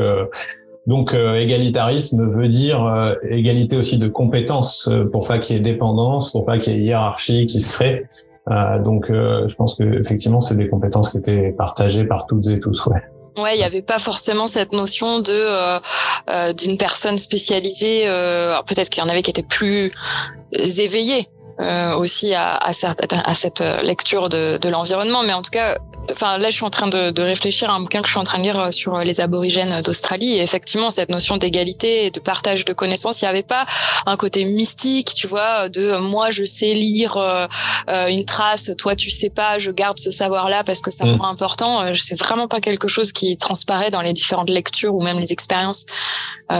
donc égalitarisme veut dire égalité aussi de compétences pour pas qu'il y ait dépendance, pour pas qu'il y ait hiérarchie qui se crée. Donc je pense que effectivement c'est des compétences qui étaient partagées par toutes et tous. Ouais. Ouais, il n'y avait pas forcément cette notion de euh, euh d'une personne spécialisée. Euh, Peut-être qu'il y en avait qui étaient plus éveillés euh, aussi à, à, à, cette lecture de, de l'environnement, mais en tout cas, enfin là je suis en train de, de, réfléchir à un bouquin que je suis en train de lire euh, sur euh, les aborigènes d'Australie. Et effectivement cette notion d'égalité et de partage de connaissances il n'y avait pas un côté mystique tu vois de euh, moi je sais lire euh, une trace toi tu sais pas je garde ce savoir là parce que c'est mm. important. C'est vraiment pas quelque chose qui transparaît dans les différentes lectures ou même les expériences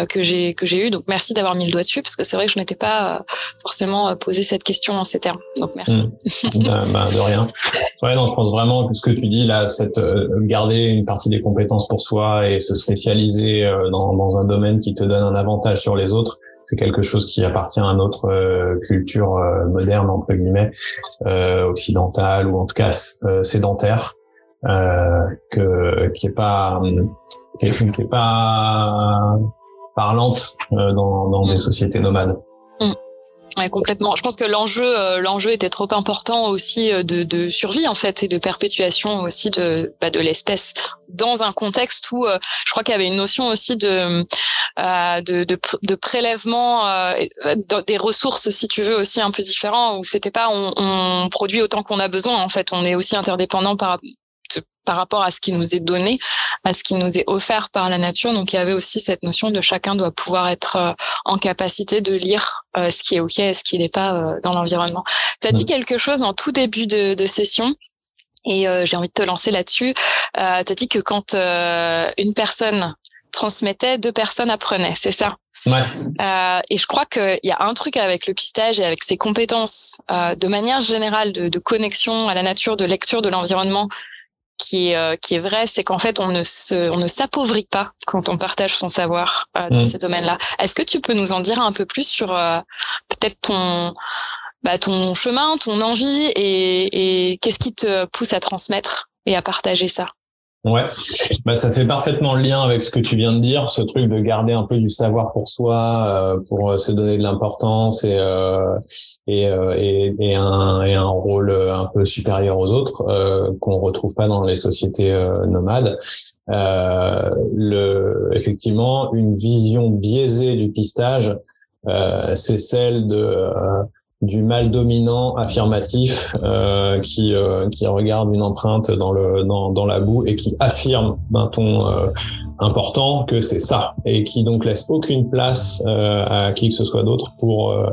que j'ai que j'ai eues donc merci d'avoir mis le doigt dessus parce que c'est vrai que je m'étais pas forcément posé cette question en ces termes. Donc merci. Bah, de rien. Ouais non je pense vraiment que ce que tu dis là, cette euh, garder une partie des compétences pour soi et se spécialiser euh, dans, dans, un domaine qui te donne un avantage sur les autres, c'est quelque chose qui appartient à notre euh, culture moderne entre guillemets, occidentale ou en tout cas sédentaire, que qui est pas qui est, pas parlante dans, dans des sociétés nomades. Ouais, complètement. Je pense que l'enjeu, euh, l'enjeu était trop important aussi euh, de, de, survie en fait et de perpétuation aussi de, bah, de l'espèce dans un contexte où euh, je crois qu'il y avait une notion aussi de de, de, de, prélèvement des ressources, si tu veux, aussi un peu différent où c'était pas on, on produit autant qu'on a besoin. En fait, on est aussi interdépendant par par rapport à ce qui nous est donné, à ce qui nous est offert par la nature. Donc il y avait aussi cette notion de chacun doit pouvoir être euh, en capacité de lire euh, ce qui est OK et ce qui n'est pas euh, dans l'environnement. Tu as dit quelque chose en tout début de, de session. Et j'ai envie de te lancer là-dessus. tu as dit que quand une personne transmettait, deux personnes apprenaient, c'est ça? Euh, et je crois qu'il y a un truc avec le pistage et avec ses compétences euh, de manière générale de, de, connexion à la nature, de lecture de l'environnement qui est euh, qui est vrai, c'est qu'en fait on ne se on ne s'appauvrit pas quand on partage son savoir euh, dans mm. ces domaines-là. Est-ce que tu peux nous en dire un peu plus sur euh, peut-être ton bah, ton chemin, ton envie et, et qu'est-ce qui te pousse à transmettre et à partager ça? Ouais, bah, ça fait parfaitement le lien avec ce que tu viens de dire, ce truc de garder un peu du savoir pour soi, euh, pour euh, se donner de l'importance et euh, et, euh, et, et, un, et un rôle un peu supérieur aux autres qu'on retrouve pas dans les sociétés nomades. le, effectivement, une vision biaisée du pistage, c'est celle de du mal dominant affirmatif euh, qui euh, qui regarde une empreinte dans le dans, dans la boue et qui affirme d'un ton euh, important que c'est ça et qui donc laisse aucune place euh, à qui que ce soit d'autre pour euh,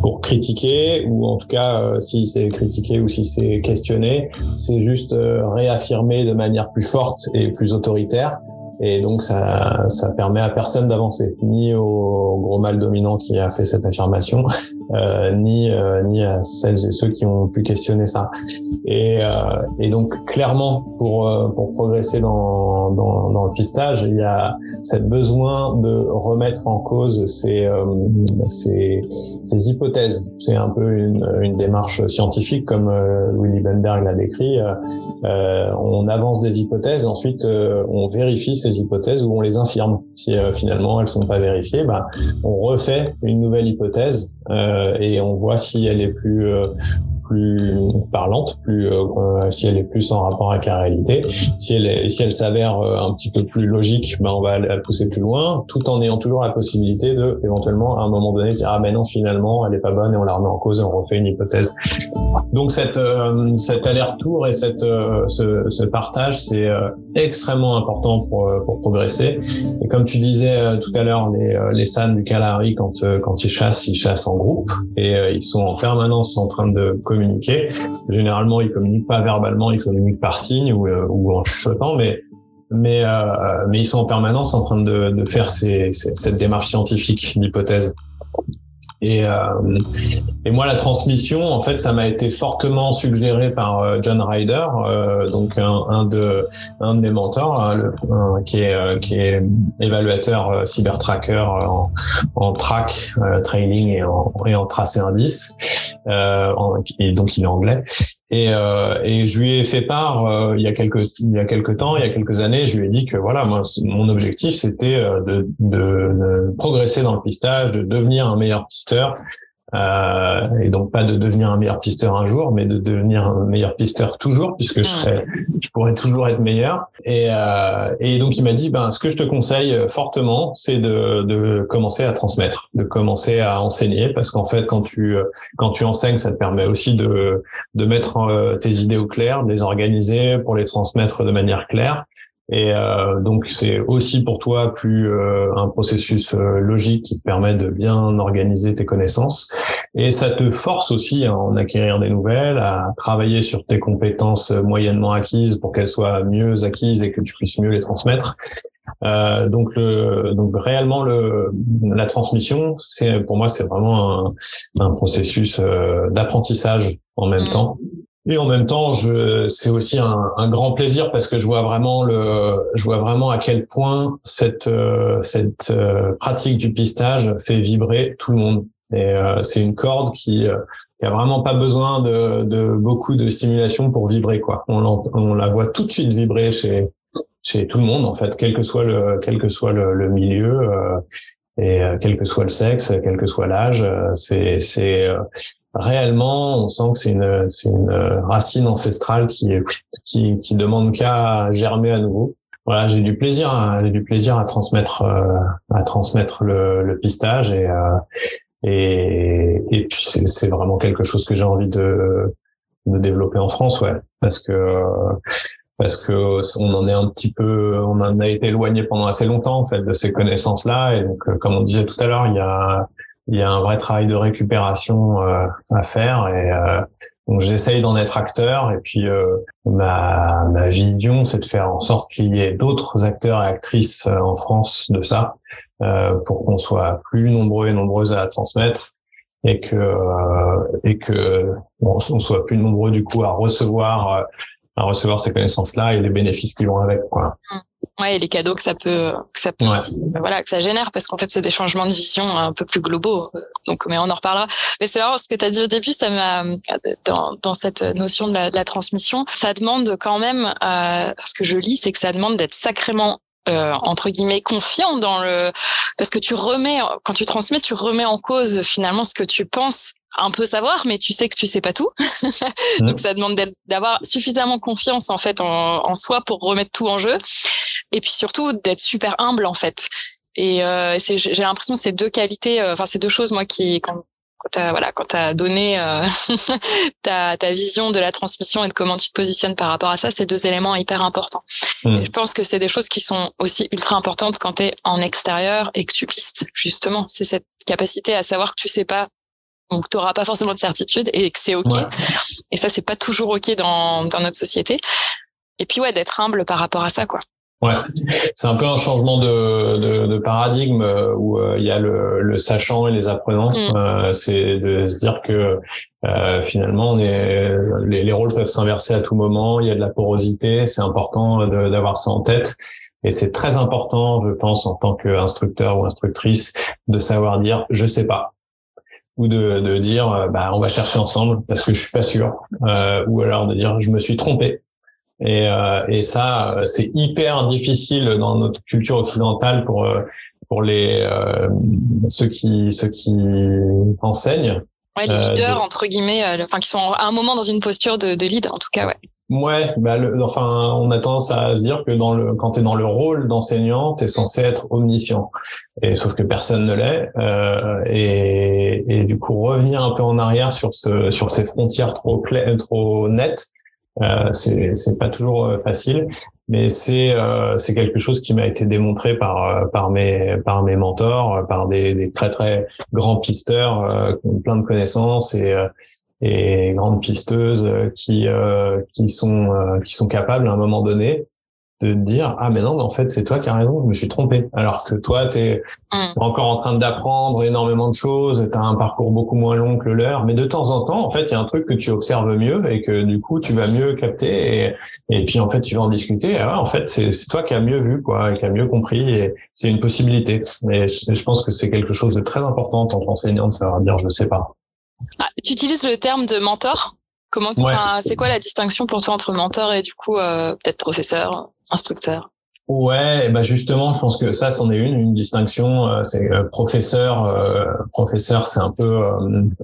pour critiquer ou en tout cas si c'est critiqué ou si c'est questionné c'est juste réaffirmer de manière plus forte et plus autoritaire et donc ça, ça permet à personne d'avancer, ni au gros mal dominant qui a fait cette affirmation, euh, ni euh, ni à celles et ceux qui ont pu questionner ça. Et, euh, et donc clairement pour euh, pour progresser dans, dans, dans le pistage, il y a cette besoin de remettre en cause ces euh, ces, ces hypothèses. C'est un peu une, une démarche scientifique comme Willy Benberg l'a décrit. on avance des hypothèses, ensuite on vérifie ces hypothèses ou on les infirme. Si euh, finalement elles sont pas vérifiées, bah, on refait une nouvelle hypothèse euh, et on voit si elle est plus euh, plus parlante, plus euh, euh, si elle est plus en rapport avec la réalité. Si elle est, si elle s'avère euh, un petit peu plus logique, ben on va la pousser plus loin, tout en ayant toujours la possibilité de éventuellement à un moment donné dire ah mais non finalement elle est pas bonne et on la remet en cause et on refait une hypothèse. Donc cette cet aller-retour et cette ce, ce partage c'est extrêmement important pour pour progresser. Et comme tu disais tout à l'heure les les SAN du Kalahari quand quand ils chassent ils chassent en groupe et ils sont en permanence en train de Généralement, ils communiquent pas verbalement, ils communiquent par signe ou, euh, en chuchotant, euh, mais ils sont en permanence en train de, faire cette démarche scientifique d'hypothèse. Et, euh, et moi, la transmission, en fait, ça m'a été fortement suggéré par euh, John Ryder, euh, donc un, de mes mentors, hein, qui est évaluateur cyber tracker en, en track training et en, et en tracé indice. Et donc il est anglais. Et, euh, et je lui ai fait part euh, il y a quelques il y a quelques temps, il y a quelques années, je lui ai dit que voilà, moi mon objectif c'était euh, de, de, de, progresser dans le pistage, de devenir un meilleur pisteur euh, et donc pas de devenir un meilleur pisteur un jour, mais de devenir un meilleur pisteur toujours, puisque je, serais, je pourrais toujours être meilleur. Et, euh, et donc il m'a dit, ben ce que je te conseille fortement, c'est de, de commencer à transmettre, de commencer à enseigner, parce qu'en fait quand tu quand tu enseignes, ça te permet aussi de de mettre euh, tes idées au clair, de les organiser pour les transmettre de manière claire. Et euh, donc c'est aussi pour toi plus euh, un processus euh, logique qui te permet de bien organiser tes connaissances. Et ça te force aussi à en acquérir des nouvelles, à travailler sur tes compétences moyennement acquises pour qu'elles soient mieux acquises et que tu puisses mieux les transmettre. Euh, donc, le, donc réellement le, la transmission, c'est pour moi c'est vraiment un, un processus d'apprentissage en même mmh. temps et en même temps, je, c'est aussi un, un, grand plaisir parce que je vois vraiment le, je vois vraiment à quel point cette euh, cette euh, pratique du pistage fait vibrer tout le monde. Et euh, c'est une corde qui, qui a vraiment pas besoin de, de beaucoup de stimulation pour vibrer quoi. On, on la voit tout de suite vibrer chez chez tout le monde en fait, quel que soit le quel que soit le, le milieu. et quel que soit le sexe, quel que soit l'âge, c'est c'est réellement, on sent que c'est une, une racine ancestrale qui, qui, qui demande qu'à germer à nouveau. Voilà, j'ai du plaisir, à, j'ai du plaisir à transmettre, euh, à transmettre le, le pistage et, euh, et, et puis c'est, vraiment quelque chose que j'ai envie de, de développer en France, ouais, parce que parce que on en est un petit peu, on en a été éloigné pendant assez longtemps en fait de ces connaissances-là et donc comme on disait tout à l'heure, il y a il y a un vrai travail de récupération euh, à faire et euh, donc j'essaye d'en être acteur et puis euh, ma, ma vision c'est de faire en sorte qu'il y ait d'autres acteurs et actrices en France de ça pour qu'on soit plus nombreux et nombreuses à transmettre et que et que on soit plus nombreux du coup à recevoir à recevoir ces connaissances-là et les bénéfices qui vont avec, quoi. Mmh. Ouais, et les cadeaux que ça peut, que ça peut aussi, ben voilà, que ça génère, parce qu'en fait, c'est des changements de vision un peu plus globaux. Donc, mais on en reparlera. Mais c'est vrai, ce que tu as dit au début, ça m'a, dans, dans cette notion de la, de la transmission, ça demande quand même, euh, ce que je lis, c'est que ça demande d'être sacrément euh, entre guillemets confiant dans le parce que tu remets quand tu transmets tu remets en cause finalement ce que tu penses un peu savoir, mais tu sais que tu sais pas tout. Donc ça demande d'avoir suffisamment confiance en fait en, soi pour remettre tout en jeu, et puis surtout d'être super humble en fait. Et euh, j'ai l'impression ces deux qualités, euh, enfin ces deux choses moi qui quand quand t'as voilà quand t'as donné euh, ta, ta vision de la transmission et de comment tu te positionnes par rapport à ça, c'est deux éléments hyper importants. Mm. Et je pense que c'est des choses qui sont aussi ultra importantes quand tu es en extérieur et que tu pistes justement. C'est cette capacité à savoir que tu sais pas donc tu n'auras pas forcément de certitude et que c'est ok. Et ça, c'est pas toujours ok dans, dans notre société. Et puis ouais, d'être humble par rapport à ça, quoi. Ouais, c'est un peu un changement de, de, de paradigme euh, où euh, il y a le, le, sachant et les apprenants. Mm. Euh, c'est de se dire que euh, finalement, on est, les, les, rôles peuvent s'inverser à tout moment. Il y a de la porosité. C'est important d'avoir ça en tête. Et c'est très important, je pense, en tant qu'instructeur ou instructrice, de savoir dire je sais pas ou de, de dire bah on va chercher ensemble parce que je suis pas sûr euh, ou alors de dire je me suis trompé et, euh, et ça euh, c'est hyper difficile dans notre culture occidentale pour euh, pour les ceux qui ceux qui enseignent ouais, les leaders entre guillemets enfin qui sont à un moment dans une posture de, de lead en tout cas ouais Ouais, bah le, enfin, on a tendance à se dire que dans le, quand tu es dans le rôle d'enseignant, tu es censé être omniscient. Et sauf que personne ne l'est. Euh, et, et, du coup, revenir un peu en arrière sur ce, sur ces frontières trop claires, trop nettes, euh, c'est, pas toujours euh, facile. Mais c'est, euh, c'est quelque chose qui m'a été démontré par, euh, par mes, par mes mentors, par des, des très très grands pisteurs euh, qui ont plein de connaissances et et grandes pisteuses euh, qui euh, qui sont euh, qui sont capables à un moment donné de dire ah mais non mais en fait c'est toi qui as raison je me suis trompé. Alors que toi tu es mm. encore en train d'apprendre énormément de choses tu as un parcours beaucoup moins long que le leur. Mais de temps en temps en fait il y a un truc que tu observes mieux et que du coup tu vas mieux capter et, et puis en fait tu vas en discuter. Ah, en fait c'est toi qui as mieux vu quoi et qui a mieux compris et c'est une possibilité. Mais je pense que c'est quelque chose de très important en tant qu'enseignant de savoir dire je sais pas. Ah, tu utilises le terme de mentor? Comment c'est quoi la distinction pour toi entre mentor et du coup euh, peut-être professeur, instructeur Ouais, bah justement, je pense que ça, c'en est une, une distinction. Euh, c'est euh, professeur. professeur, c'est un peu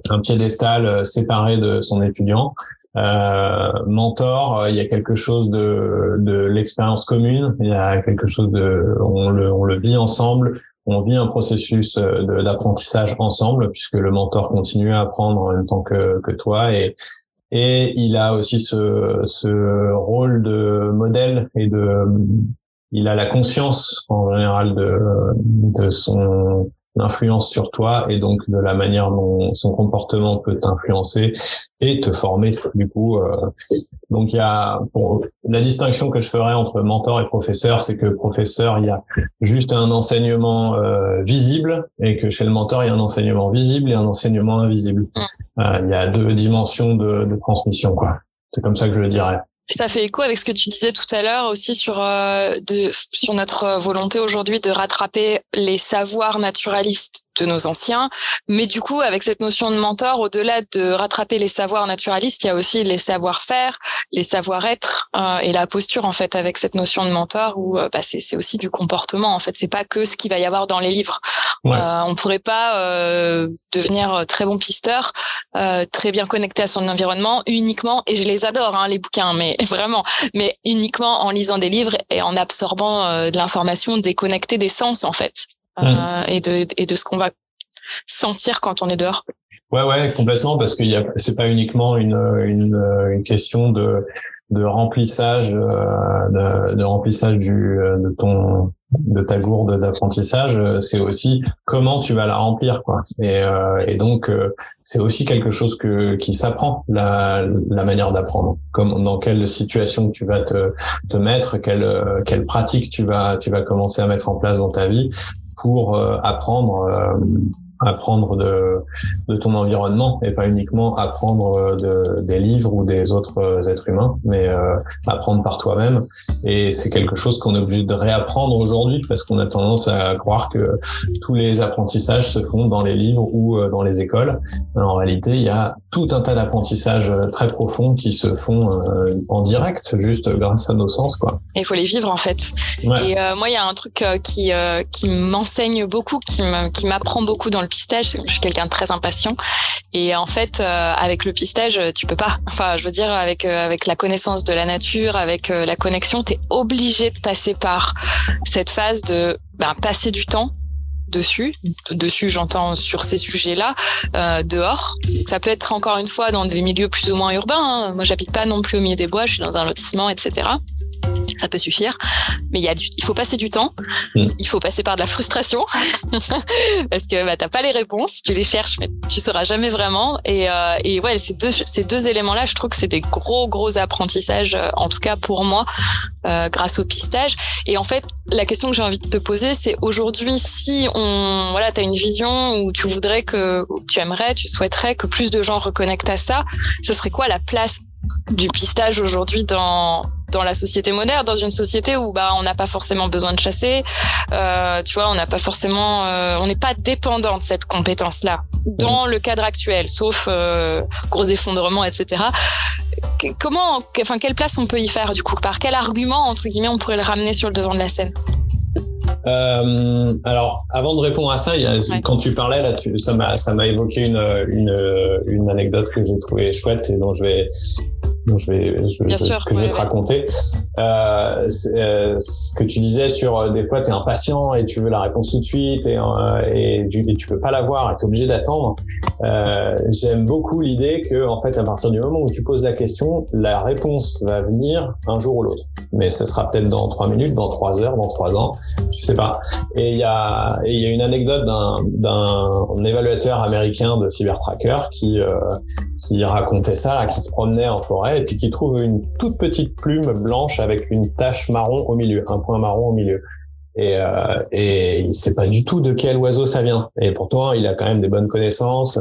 un piédestal séparé de son étudiant. mentor, il y a quelque chose de, de l'expérience commune. Il y a quelque chose de, on le, on le vit ensemble on vit un processus euh, d'apprentissage ensemble puisque le mentor continue à apprendre en même temps que, que toi et et il a aussi ce, ce rôle de modèle et de il a la conscience en général de, de son l'influence sur toi et donc de la manière dont son comportement peut t'influencer et te former du coup. Euh, donc il y a la distinction que je ferais entre mentor et professeur, c'est que professeur il y a juste un enseignement euh, visible et que chez le mentor il y a un enseignement visible et un enseignement invisible. Mm. Euh, il y a deux dimensions de, de transmission quoi. C'est comme ça que je le dirais. Ça fait écho avec ce que tu disais tout à l'heure aussi sur euh, de, sur notre volonté aujourd'hui de rattraper les savoirs naturalistes de nos anciens. Mais du coup, avec cette notion de mentor, au-delà de rattraper les savoirs naturalistes, il y a aussi les savoir-faire, les savoir-être euh, et la posture en fait avec cette notion de mentor où euh, bah, c'est aussi du comportement. En fait, c'est pas que ce qu'il va y avoir dans les livres. Ouais. Euh, on pourrait pas euh, devenir très bon pisteur, très bien connecté à son environnement uniquement. Et je les adore hein, les bouquins, mais vraiment, mais uniquement en lisant des livres et en absorbant de l'information déconnectée des sens en fait. Euh, et de et de ce qu'on va sentir quand on est dehors. Ouais, ouais, complètement, parce que c'est pas uniquement une, une, une question de de remplissage euh, de, de, remplissage du euh, de ton de ta gourde d'apprentissage c'est aussi comment tu vas la remplir quoi. Et, euh, et donc c'est aussi quelque chose que qui s'apprend la, la manière d'apprendre. Comme dans quelle situation tu vas te te mettre quelle quelle pratique tu vas tu vas commencer à mettre en place dans ta vie pour apprendre apprendre de, de ton environnement et pas uniquement apprendre euh, de, des livres ou des autres euh, êtres humains, mais euh, apprendre par toi-même. Et c'est quelque chose qu'on est obligé de réapprendre aujourd'hui parce qu'on a tendance à croire que tous les apprentissages se font dans les livres ou dans les écoles. en réalité, il y a tout un tas d'apprentissages très profonds qui se font en direct, juste grâce à nos sens, quoi. Et il faut les vivre en fait. Et moi, il y a un truc qui qui m'enseigne beaucoup, qui m'apprend beaucoup dans le pistage. Je suis quelqu'un de très impatient. Et en fait, euh, avec le pistage, tu peux pas. Enfin, je veux dire, avec, euh, avec la connaissance de la nature, avec euh, la connexion, tu es obligé de passer par cette phase de ben, passer du temps dessus. Dessus, j'entends sur ces sujets-là, dehors. Ça peut être encore une fois dans des milieux plus ou moins urbains. Hein. Moi, j'habite pas non plus au milieu des bois, je suis dans un lotissement, etc ça peut suffire. Mais il, y a il faut passer du temps, mm. il faut passer par de la frustration, parce que bah, tu n'as pas les réponses, tu les cherches, mais tu sauras jamais vraiment. Et, euh, et ouais, ces deux, ces deux éléments-là, je trouve que c'est des gros, gros apprentissages, euh, en tout cas pour moi, euh, grâce au pistage. Et en fait, la question que j'ai envie de te poser, c'est aujourd'hui, si on, voilà, tu as une vision où tu voudrais que, tu aimerais, tu souhaiterais que plus de gens reconnectent à ça, ce serait quoi la place du pistage aujourd'hui dans dans la société moderne, dans une société où bah on n'a pas forcément besoin de chasser, euh, tu vois, on n'a pas forcément, euh, on n'est pas dépendant de cette compétence-là. Dans le cadre actuel, sauf euh, gros effondrements, etc. Comment, enfin, quelle place on peut y faire du coup? Par quel argument entre guillemets on pourrait le ramener sur le devant de la scène? Euh, alors, avant de répondre à ça, il y a, quand tu parlais là, tu, ça m'a ça m'a évoqué une, une une anecdote que j'ai trouvée chouette et dont je vais je vais, que je vais te raconter. Euh, euh, ce que tu disais sur des fois tu es impatient et tu veux la réponse tout de suite et, et, tu, et tu peux pas l'avoir tu es obligé d'attendre. Euh, J'aime beaucoup l'idée que en fait à partir du moment où tu poses la question, la réponse va venir un jour ou l'autre. Mais ce sera peut-être dans trois minutes, dans trois heures, dans trois ans, tu sais pas. Et il y a il y a une anecdote d'un évaluateur américain de Cybertracker qui qui racontait ça, qui se promenait en forêt et puis qui trouve une toute petite plume blanche avec une tache marron au milieu, un point marron au milieu. Et, euh, et il sait pas du tout de quel oiseau ça vient. Et pourtant, il a quand même des bonnes connaissances.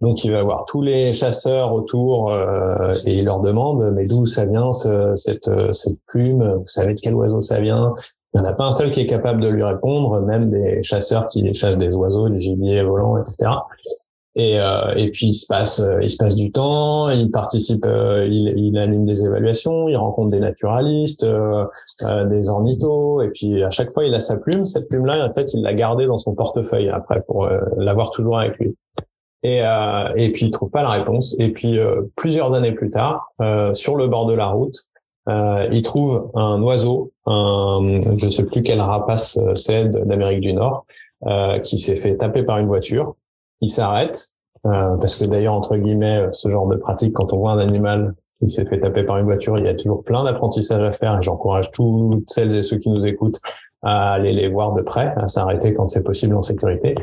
Donc, il va voir tous les chasseurs autour euh, et il leur demande mais d'où ça vient cette, cette plume? Vous savez de quel oiseau ça vient? Il n'y en a pas un seul qui est capable de lui répondre, même des chasseurs qui chassent des oiseaux, du gibier volant, etc. Et, euh, et puis il se passe, euh, il se passe du temps, il participe, euh, il, il, anime des évaluations, il rencontre des naturalistes, euh, des ornithos, et puis à chaque fois il a sa plume. Cette plume-là, en fait, il l'a gardée dans son portefeuille après pour l'avoir toujours avec lui. Et, et puis il trouve pas la réponse. Et puis plusieurs années plus tard, sur le bord de la route, il trouve un oiseau, un, je sais plus quelle rapace c'est d'Amérique du Nord, qui s'est fait taper par une voiture il s'arrête euh, parce que d'ailleurs entre guillemets ce genre de pratique quand on voit un animal qui s'est fait taper par une voiture, il y a toujours plein d'apprentissages à faire et j'encourage toutes celles et ceux qui nous écoutent à aller les voir de près, à s'arrêter quand c'est possible en sécurité.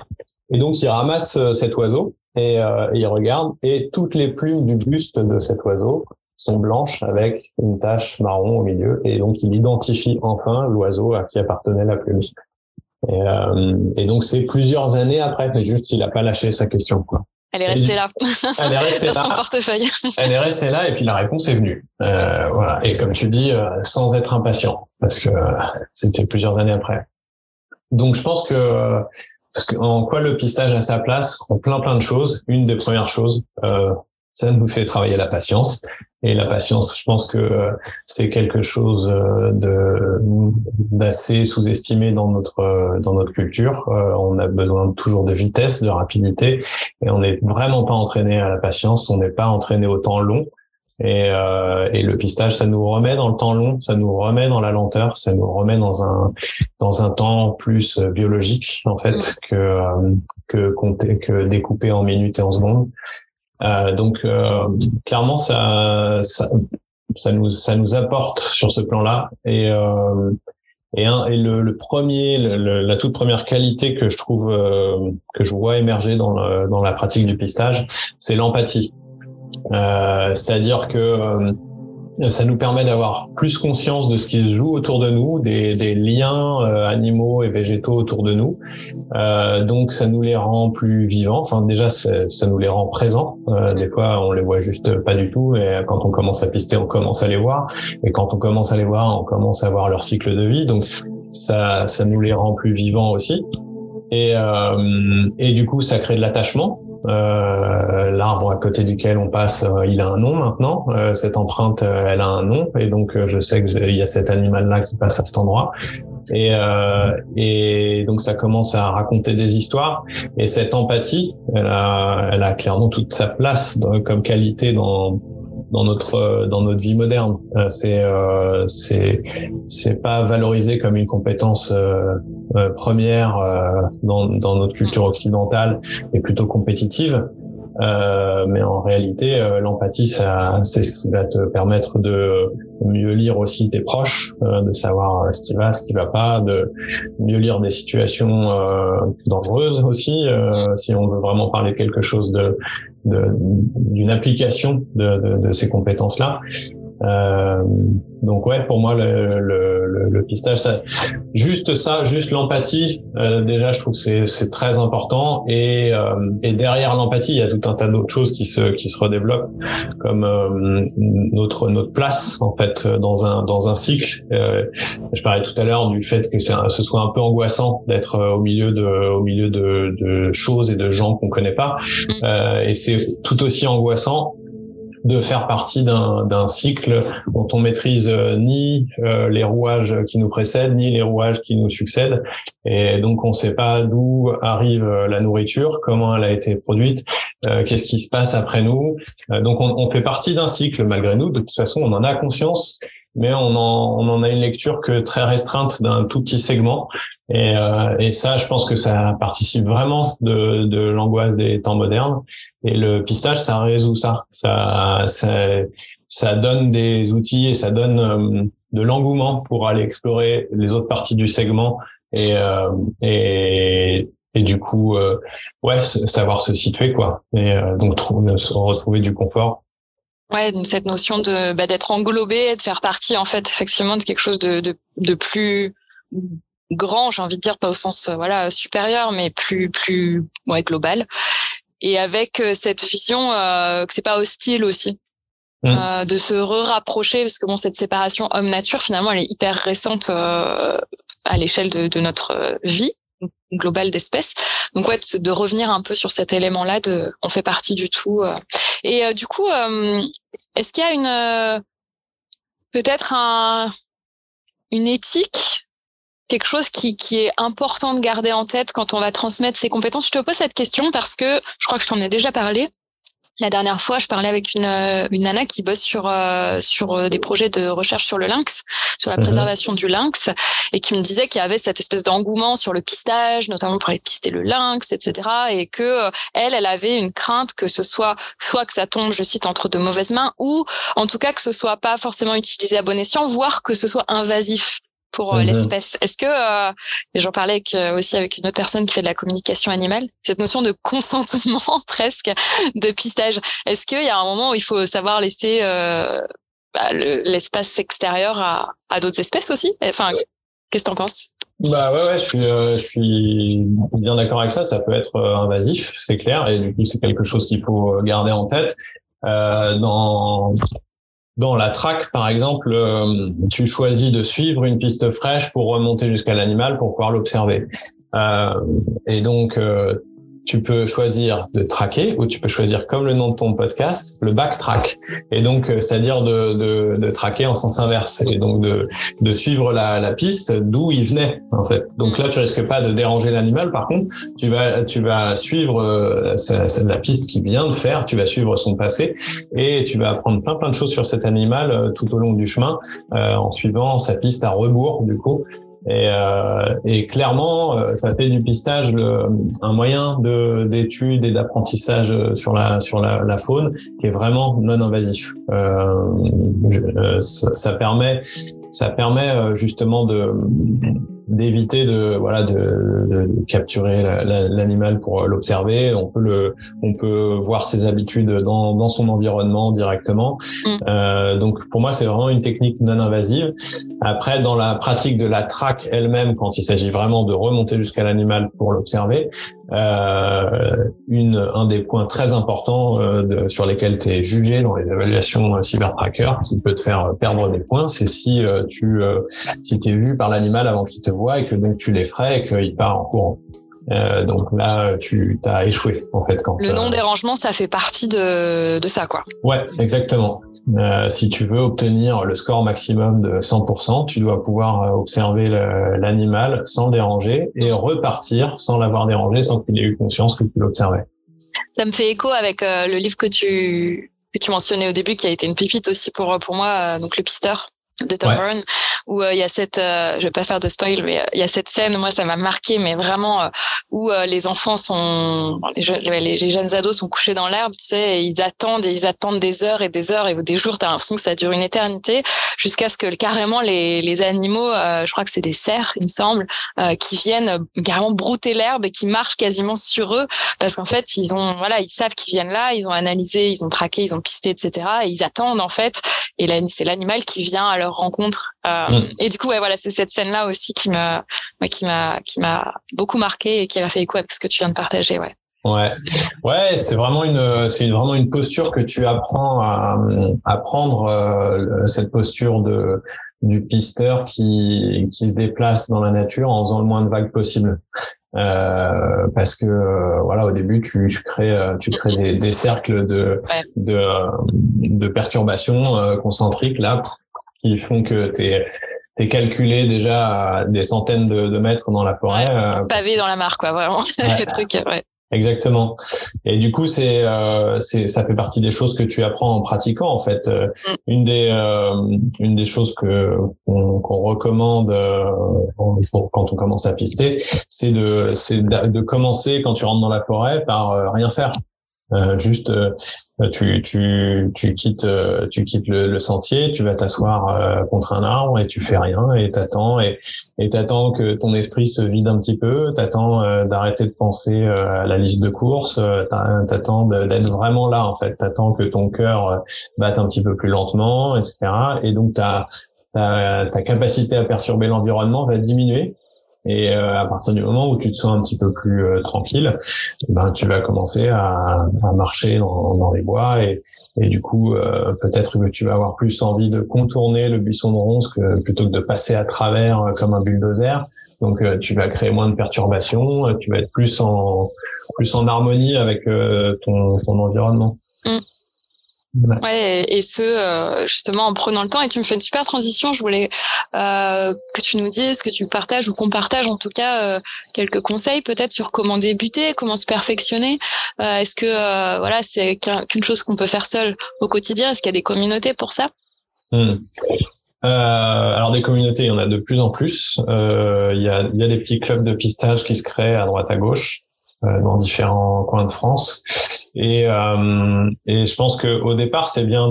Et donc il ramasse euh, cet oiseau et euh, il regarde et toutes les plumes du buste de cet oiseau sont blanches avec une tache marron au milieu et donc il identifie enfin l'oiseau à qui appartenait la plume. Et, euh, et donc c'est plusieurs années après, mais juste il a pas lâché sa question quoi. Elle est restée là. Elle est restée dans son portefeuille. Elle est restée là et puis la réponse est venue. Euh, voilà. Et comme tu dis, euh, sans être impatient, parce que c'était plusieurs années après. Donc je pense que en quoi le pistage a sa place en plein plein de choses. Une des premières choses, euh, ça nous fait travailler la patience. Et la patience, je pense que c'est quelque chose euh, de d'assez sous-estimé dans notre dans notre culture. Euh, on a besoin toujours de vitesse, de rapidité, et on n'est vraiment pas entraîné à la patience. On n'est pas entraîné au temps long. Et, euh, et le pistage, ça nous remet dans le temps long, ça nous remet dans la lenteur, ça nous remet dans un dans un temps plus biologique en fait mm. que que compter que découpé en minutes et en secondes. Euh, donc euh, clairement, ça, ça, ça, nous, ça nous apporte sur ce plan-là. Et, euh, et, un, et le, le premier, la toute première qualité que je trouve, que je vois émerger dans, le, dans la pratique du pistage, c'est l'empathie. C'est-à-dire que ça nous permet d'avoir plus conscience de ce qui se joue autour de nous, des, des liens euh, animaux et végétaux autour de nous. Euh, donc ça nous les rend plus vivants. Enfin déjà ça, ça nous les rend présents. Euh, des fois on les voit juste pas du tout. Et quand on commence à pister, on commence à les voir. Et quand on commence à les voir, on commence à voir leur cycle de vie. Donc ça, ça nous les rend plus vivants aussi. Et, euh, et du coup, ça crée de l'attachement. Euh, L'arbre à côté duquel on passe, euh, il a un nom maintenant. Euh, cette empreinte, elle a un nom, et donc je sais qu'il y a cet animal-là qui passe à cet endroit. Et, donc ça commence à raconter des histoires. Et cette empathie, elle a clairement toute sa place comme qualité dans dans notre dans notre vie moderne. c'est c'est c'est pas valorisé comme une compétence euh, première euh, dans, dans, notre culture occidentale est plutôt compétitive. Euh, mais en réalité, euh, l'empathie, ça, c'est ce qui va te permettre de mieux lire aussi tes proches, de savoir ce qui va, ce qui va pas, de mieux lire des situations dangereuses aussi, si on veut vraiment parler quelque chose de d'une application de, de, de, ces compétences-là. Euh, donc ouais, pour moi le, le, le, pistage, ça, juste ça, juste l'empathie, euh, déjà je trouve que c'est très important. Et, euh, et derrière l'empathie, il y a tout un tas d'autres choses qui se qui se redéveloppent, comme euh, notre notre place en fait dans un dans un cycle. Euh, je parlais tout à l'heure du fait que un, ce soit un peu angoissant d'être au milieu de au milieu de, de choses et de gens qu'on connaît pas. Mm. et c'est tout aussi angoissant de faire partie d'un cycle dont on maîtrise euh, ni euh, les rouages qui nous précèdent ni les rouages qui nous succèdent et donc on ne sait pas d'où arrive euh, la nourriture, comment elle a été produite, qu'est-ce qui se passe après nous. donc on, on fait partie d'un cycle malgré nous. De toute façon, on en a conscience mais on en, on en a une lecture que très restreinte d'un tout petit segment. Et, euh, et, ça, je pense que ça participe vraiment de, de l'angoisse des temps modernes. Et le pistage, ça résout ça. Ça, ça, ça donne des outils et ça donne euh, de l'engouement pour aller explorer les autres parties du segment et, euh, et, et du coup, euh, ouais, savoir se situer quoi. Et euh, donc retrouver du confort Ouais, cette notion de bah, d'être englobé, de faire partie en fait effectivement de quelque chose de, de, de plus grand, j'ai envie de dire pas au sens euh, voilà supérieur, mais plus plus ouais global. Et avec euh, cette vision euh, que c'est pas hostile aussi, mmh. euh, de se re-rapprocher parce que bon cette séparation homme-nature finalement elle est hyper récente euh, à l'échelle de, de, notre vie globale d'espèces. Donc ouais, de, de, revenir un peu sur cet élément-là de on fait partie du tout. Et du coup, est-ce qu'il y a une euh, peut-être un, une éthique, quelque chose qui, qui est important de garder en tête quand on va transmettre ses compétences? Je te pose cette question parce que je crois que je t'en ai déjà parlé. La dernière fois, je parlais avec une, euh, une nana qui bosse sur euh, sur euh, des projets de recherche sur le lynx, sur la mhm. préservation du lynx, et qui me disait qu'il y avait cette espèce d'engouement sur le pistage, notamment pour aller pister le lynx, etc. Et que elle, elle avait une crainte que ce soit soit que ça tombe, je cite, entre de mauvaises mains, ou en tout cas que ce soit pas forcément utilisé à bon escient, voire que ce soit invasif pour euh, l'espèce. Est-ce que, euh, j'en parlais avec, euh, aussi avec une autre personne qui fait de la communication animale, cette notion de consentement presque de pistage, est-ce qu'il y a un moment où il faut savoir laisser euh, bah, l'espace extérieur à, à d'autres espèces aussi? Enfin, qu'est-ce que tu en penses? Bah ouais, ouais, je suis, je suis bien d'accord avec ça. Ça peut être invasif, c'est clair, et du coup, c'est quelque chose qu'il faut garder en tête. Euh, dans dans la traque, par exemple, euh, tu choisis de suivre une piste fraîche pour remonter jusqu'à l'animal pour pouvoir l'observer. Euh, et donc, euh, tu peux choisir de traquer ou tu peux choisir, comme le nom de ton podcast, le backtrack. Et donc, euh, c'est-à-dire de, de, de, traquer en sens inverse et donc de, de suivre la, la piste d'où il venait, en fait. Donc là, tu risques pas de déranger l'animal. Par contre, tu vas, tu vas suivre euh, la piste qu'il vient de faire, tu vas suivre son passé et tu vas apprendre plein, plein de choses sur cet animal euh, tout au long du chemin en suivant sa piste à rebours, du coup. Et, euh, et, clairement, euh, ça fait du pistage le, un moyen de d'étude et d'apprentissage sur la sur la, la, faune qui est vraiment non invasif. Euh, ça, ça, permet ça permet euh, justement de d'éviter de voilà de, de, capturer l'animal pour l'observer. On peut le on peut voir ses habitudes dans dans son environnement directement. Mm. Euh, donc pour moi c'est vraiment une technique non invasive. Après dans la pratique de la traque elle-même quand il s'agit vraiment de remonter jusqu'à l'animal pour l'observer, euh, une, un des points très importants euh, de, sur lesquels tu es jugé dans les évaluations euh, cyber-tracker qui peut te faire perdre des points, c'est si euh, tu si es vu par l'animal avant qu'il te voit et que donc tu l'effraies et qu'il part en courant. Euh, donc là, tu as échoué en fait. Quand, le non-dérangement, ça fait partie de, de ça, quoi. Ouais, exactement. Euh, si tu veux obtenir le score maximum de 100%, tu dois pouvoir euh, observer l'animal sans déranger et repartir sans l'avoir dérangé, sans qu'il ait eu conscience que tu l'observais. Ça me fait écho avec euh, le livre que tu que tu mentionnais au début, qui a été une pépite aussi pour pour moi, donc le pisteur de Tom ouais. où euh, il y a cette, euh, je vais pas faire de spoil, mais euh, il y a cette scène, moi ça m'a marqué, mais vraiment où les enfants sont, les, jeunes, les, jeunes ados sont couchés dans l'herbe, tu sais, et ils attendent et ils attendent des heures et des heures et des jours, t'as l'impression que ça dure une éternité, jusqu'à ce que carrément les, les animaux, je crois que c'est des cerfs, il me semble, qui viennent carrément brouter l'herbe et qui marchent quasiment sur eux, parce qu'en fait ils ont, voilà, ils savent qu'ils viennent là, ils ont analysé, ils ont traqué, ils ont pisté, etc. Et ils attendent en fait, et c'est l'animal qui vient à leur rencontre. Euh, mm. Et du coup, ouais, voilà, c'est cette scène-là aussi qui m'a, qui m'a, qui m'a beaucoup marqué et qui m'a fait écho avec ce que tu viens de partager, ouais. Ouais, ouais, c'est vraiment une, c'est vraiment une posture que tu apprends à, à prendre euh, cette posture de du pisteur qui qui se déplace dans la nature en faisant le moins de vagues possible. Euh, parce que euh, voilà au début tu, tu crées tu crées des, des cercles de de, de perturbations concentriques là qui font que tu es calculé déjà à des centaines de, de mètres dans la forêt. Euh, pavé dans la mare, quoi, vraiment. le truc, ouais. Exactement. Et du coup, c'est, euh, c'est, ça fait partie des choses que tu apprends en pratiquant. En fait, euh, mm. une des, euh, une des choses que qu'on, recommande quand on commence à pister, c'est de, c'est de commencer quand tu rentres dans la forêt par rien faire. Euh, juste, euh, tu, tu, tu quittes, euh, tu quittes le, sentier, tu vas t'asseoir contre un arbre et tu fais rien et t'attends et et t'attends que ton esprit se vide un petit peu, t'attends d'arrêter de penser à la liste de courses, t'attends d'être vraiment là en fait, t'attends que ton cœur batte un petit peu plus lentement, etc. Et donc ta, ta capacité à perturber l'environnement va diminuer et euh, à partir du moment où tu te sens un petit peu plus euh, tranquille, ben tu vas commencer à, à marcher dans, dans, les bois et, et du coup euh, peut-être que tu vas avoir plus envie de contourner le buisson de ronce que plutôt que de passer à travers comme un bulldozer. Donc tu vas créer moins de perturbations, tu vas être plus en plus en harmonie avec ton, ton environnement. Mm. Ouais. et ce euh, justement en prenant le temps. Et tu me fais une super transition. Je voulais euh, que tu nous dises, que tu partages ou qu'on partage en tout cas euh, quelques conseils peut-être sur comment débuter, comment se perfectionner. Est-ce que voilà c'est qu'une chose qu'on peut faire seul au quotidien? Est-ce qu'il y a des communautés pour ça? Hmm. alors des communautés, il y en a de plus en plus. Il y, a, il y a des petits clubs de pistage qui se créent à droite à gauche. Euh, dans différents coins de France. Et, euh, et je pense que au départ, c'est bien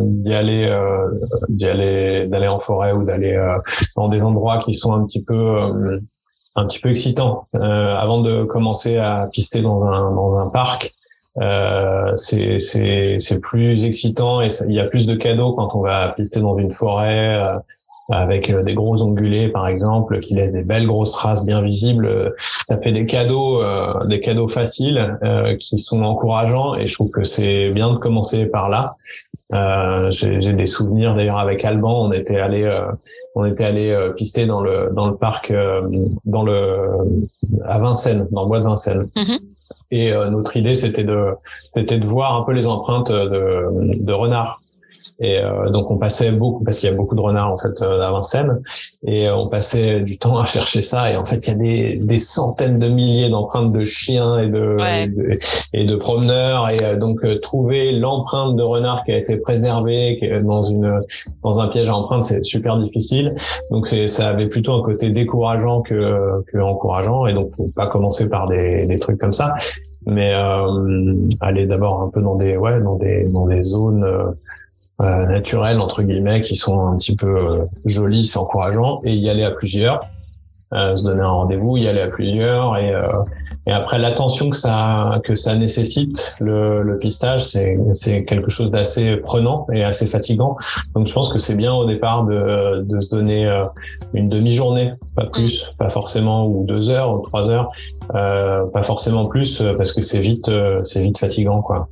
d'y aller, euh, d'y aller, d'aller en forêt ou d'aller dans des endroits qui sont un petit peu, un petit peu excitants. avant de commencer à pister dans un dans un parc, euh, c'est c'est c'est plus excitant et il y a plus de cadeaux quand on va pister dans une forêt avec euh, des gros ongulés par exemple qui laissent des belles grosses traces bien visibles ça fait des cadeaux euh, des cadeaux faciles euh, qui sont encourageants et je trouve que c'est bien de commencer par là. Euh, j'ai des souvenirs d'ailleurs avec Alban. On était allé on était allé pister dans le dans le parc dans le à Vincennes dans le bois de Vincennes. Mm-hmm. Et notre idée, c'était de, c'était de voir un peu les empreintes de, de renards et euh, donc on passait beaucoup parce qu'il y a beaucoup de renards en fait euh, à Vincennes. Et euh, on passait du temps à chercher ça. Et en fait il y a des, des centaines de milliers d'empreintes de chiens et de, et de, promeneurs. Et donc trouver l'empreinte de renard qui a été préservée dans une dans un piège à empreintes c'est super difficile. Donc c'est ça avait plutôt un côté décourageant que que encourageant. Et donc faut pas commencer par des, des trucs comme ça. Mais euh, aller d'abord un peu dans des ouais dans des dans des zones euh, naturels entre guillemets qui sont un petit peu euh, jolis, c'est encourageant et y aller à plusieurs. se donner un rendez-vous, y aller à plusieurs et et après l'attention que ça que ça nécessite le, le pistage, c'est c'est quelque chose d'assez prenant et assez fatigant. Donc je pense que c'est bien au départ de de se donner une demi-journée, pas plus, pas forcément ou deux heures ou trois heures, euh, pas forcément plus parce que c'est vite c'est vite fatigant quoi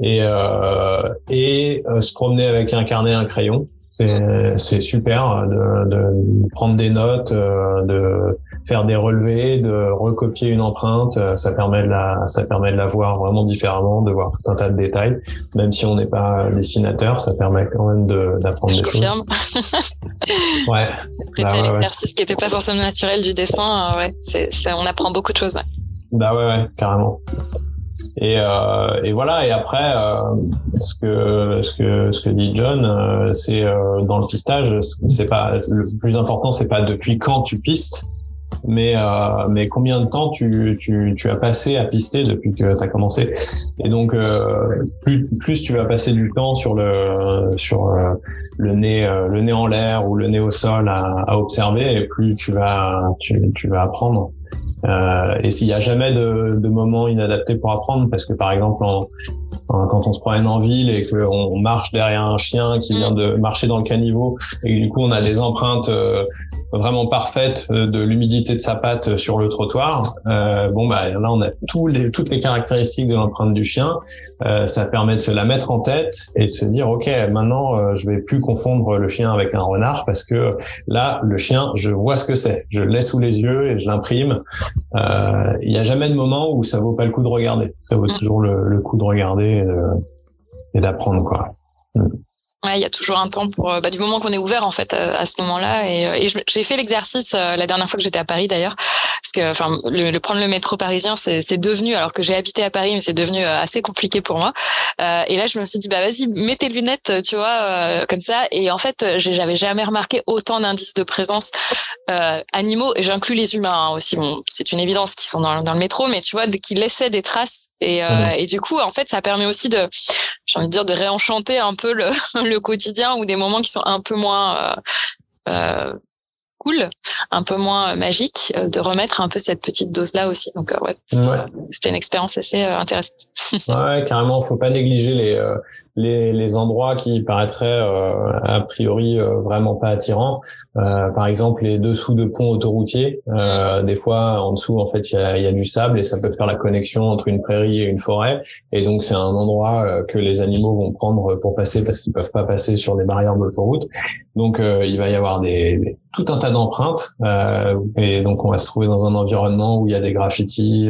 et, euh, et euh, se promener avec un carnet et un crayon. C'est super de, de, prendre des notes, euh, de faire des relevés, de recopier une empreinte. Ça permet de la, ça permet de la voir vraiment différemment, de voir tout un tas de détails. Même si on n'est pas dessinateur, ça permet quand même d'apprendre des confirme. choses. ouais. Prêter bah, l'exercice qui n'était pas forcément naturel du dessin, euh, ouais, c'est, on apprend beaucoup de choses. Ouais. Bah ouais, ouais, carrément. Et, euh, et, voilà. Et après, euh, ce que ce que ce que dit John, euh, c'est euh, dans le pistage, c'est pas le plus important, c'est pas depuis quand tu pistes, mais euh, mais combien de temps tu, tu tu as passé à pister depuis que tu as commencé. Et donc plus plus tu vas passer du temps sur le sur le nez le nez en l'air ou le nez au sol à, à observer, et plus tu vas tu vas apprendre. Euh, et s'il n'y a jamais de, de moment inadapté pour apprendre, parce que par exemple, quand on se promène en ville et qu'on marche derrière un chien qui vient de marcher dans le caniveau, et du coup on a des empreintes euh, vraiment parfaite euh, de l'humidité de sa patte sur le trottoir. Euh, bon, bah là, on a tous les, toutes les caractéristiques de l'empreinte du chien. Euh, ça permet de se la mettre en tête et de se dire, ok, maintenant, euh, je vais plus confondre le chien avec un renard parce que là, le chien, je vois ce que c'est, je laisse sous les yeux et je l'imprime. Euh, il n'y a jamais de moment où ça vaut pas le coup de regarder. Ça vaut mm. toujours le, le coup de regarder et d'apprendre, quoi. Mm. Ouais, il y a toujours un temps pour euh, bah, du moment qu'on est ouvert en fait euh, à, ce moment-là. Et, euh, et j'ai fait l'exercice la dernière fois que j'étais à Paris d'ailleurs, parce que enfin le, prendre le métro parisien, c'est devenu alors que j'ai habité à Paris, mais c'est devenu assez compliqué pour moi. Euh, et là, je me suis dit bah vas-y, mets tes lunettes, tu vois, comme ça. Et en fait, j'avais jamais remarqué autant d'indices de présence animaux. Et j'inclus les humains hein, aussi. Bon, c'est une évidence qu'ils sont dans, dans, le métro, mais tu vois, qui laissaient des traces. Et, mmh. et du coup, en fait, ça permet aussi de, j'ai envie de dire, de réenchanter un peu le, le quotidien ou des moments qui sont un peu moins euh, euh, cool, un peu moins magique, euh, de remettre un peu cette petite dose là aussi. Donc ouais, c'était une expérience assez intéressante. ouais, carrément, faut pas négliger les les, les endroits qui paraîtraient a priori vraiment pas attirants. Euh, par exemple, les dessous de ponts autoroutiers, euh, des fois en dessous, en fait, il y a, y a, du sable et ça peut faire la connexion entre une prairie et une forêt. Et donc, c'est un endroit euh, que les animaux vont prendre pour passer parce qu'ils peuvent pas passer sur des barrières d'autoroute. Donc, euh, il va y avoir des, tout un tas d'empreintes. Et donc, on va se trouver dans un environnement où il y a des graffitis,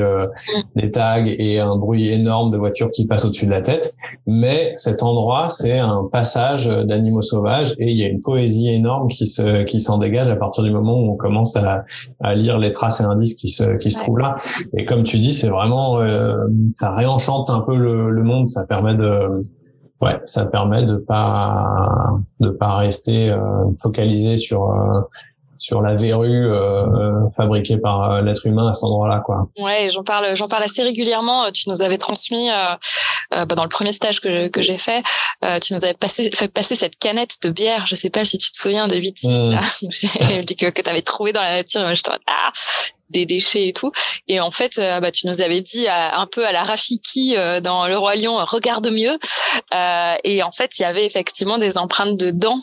des tags et un bruit énorme de voitures qui passent au-dessus de la tête. Mais cet endroit, c'est un passage d'animaux sauvages et il y a une poésie énorme qui se qui s'en dégage à partir du moment où on commence à, à lire les traces et indices qui se, qui se trouvent là. Et comme tu dis, c'est vraiment, euh, ça réenchante un peu le, le, monde, ça permet de, ouais, ça permet de pas, de pas rester euh, focalisé sur, euh, sur la verrue euh, fabriquée par euh, l'être humain à cet endroit-là, quoi. Ouais, j'en parle, j'en parle assez régulièrement. Tu nous avais transmis euh, euh bah, dans le premier stage que, que j'ai fait, euh, tu nous avais passé, fait passer cette canette de bière. Je sais pas si tu te souviens de 8-6 mmh. là, que, que tu avais trouvé dans la nature. je ah, des déchets et tout. Et en fait, bah, tu nous avais dit un peu à la Rafiki dans Le Roi Lion, regarde mieux. et en fait, il y avait effectivement des empreintes de dents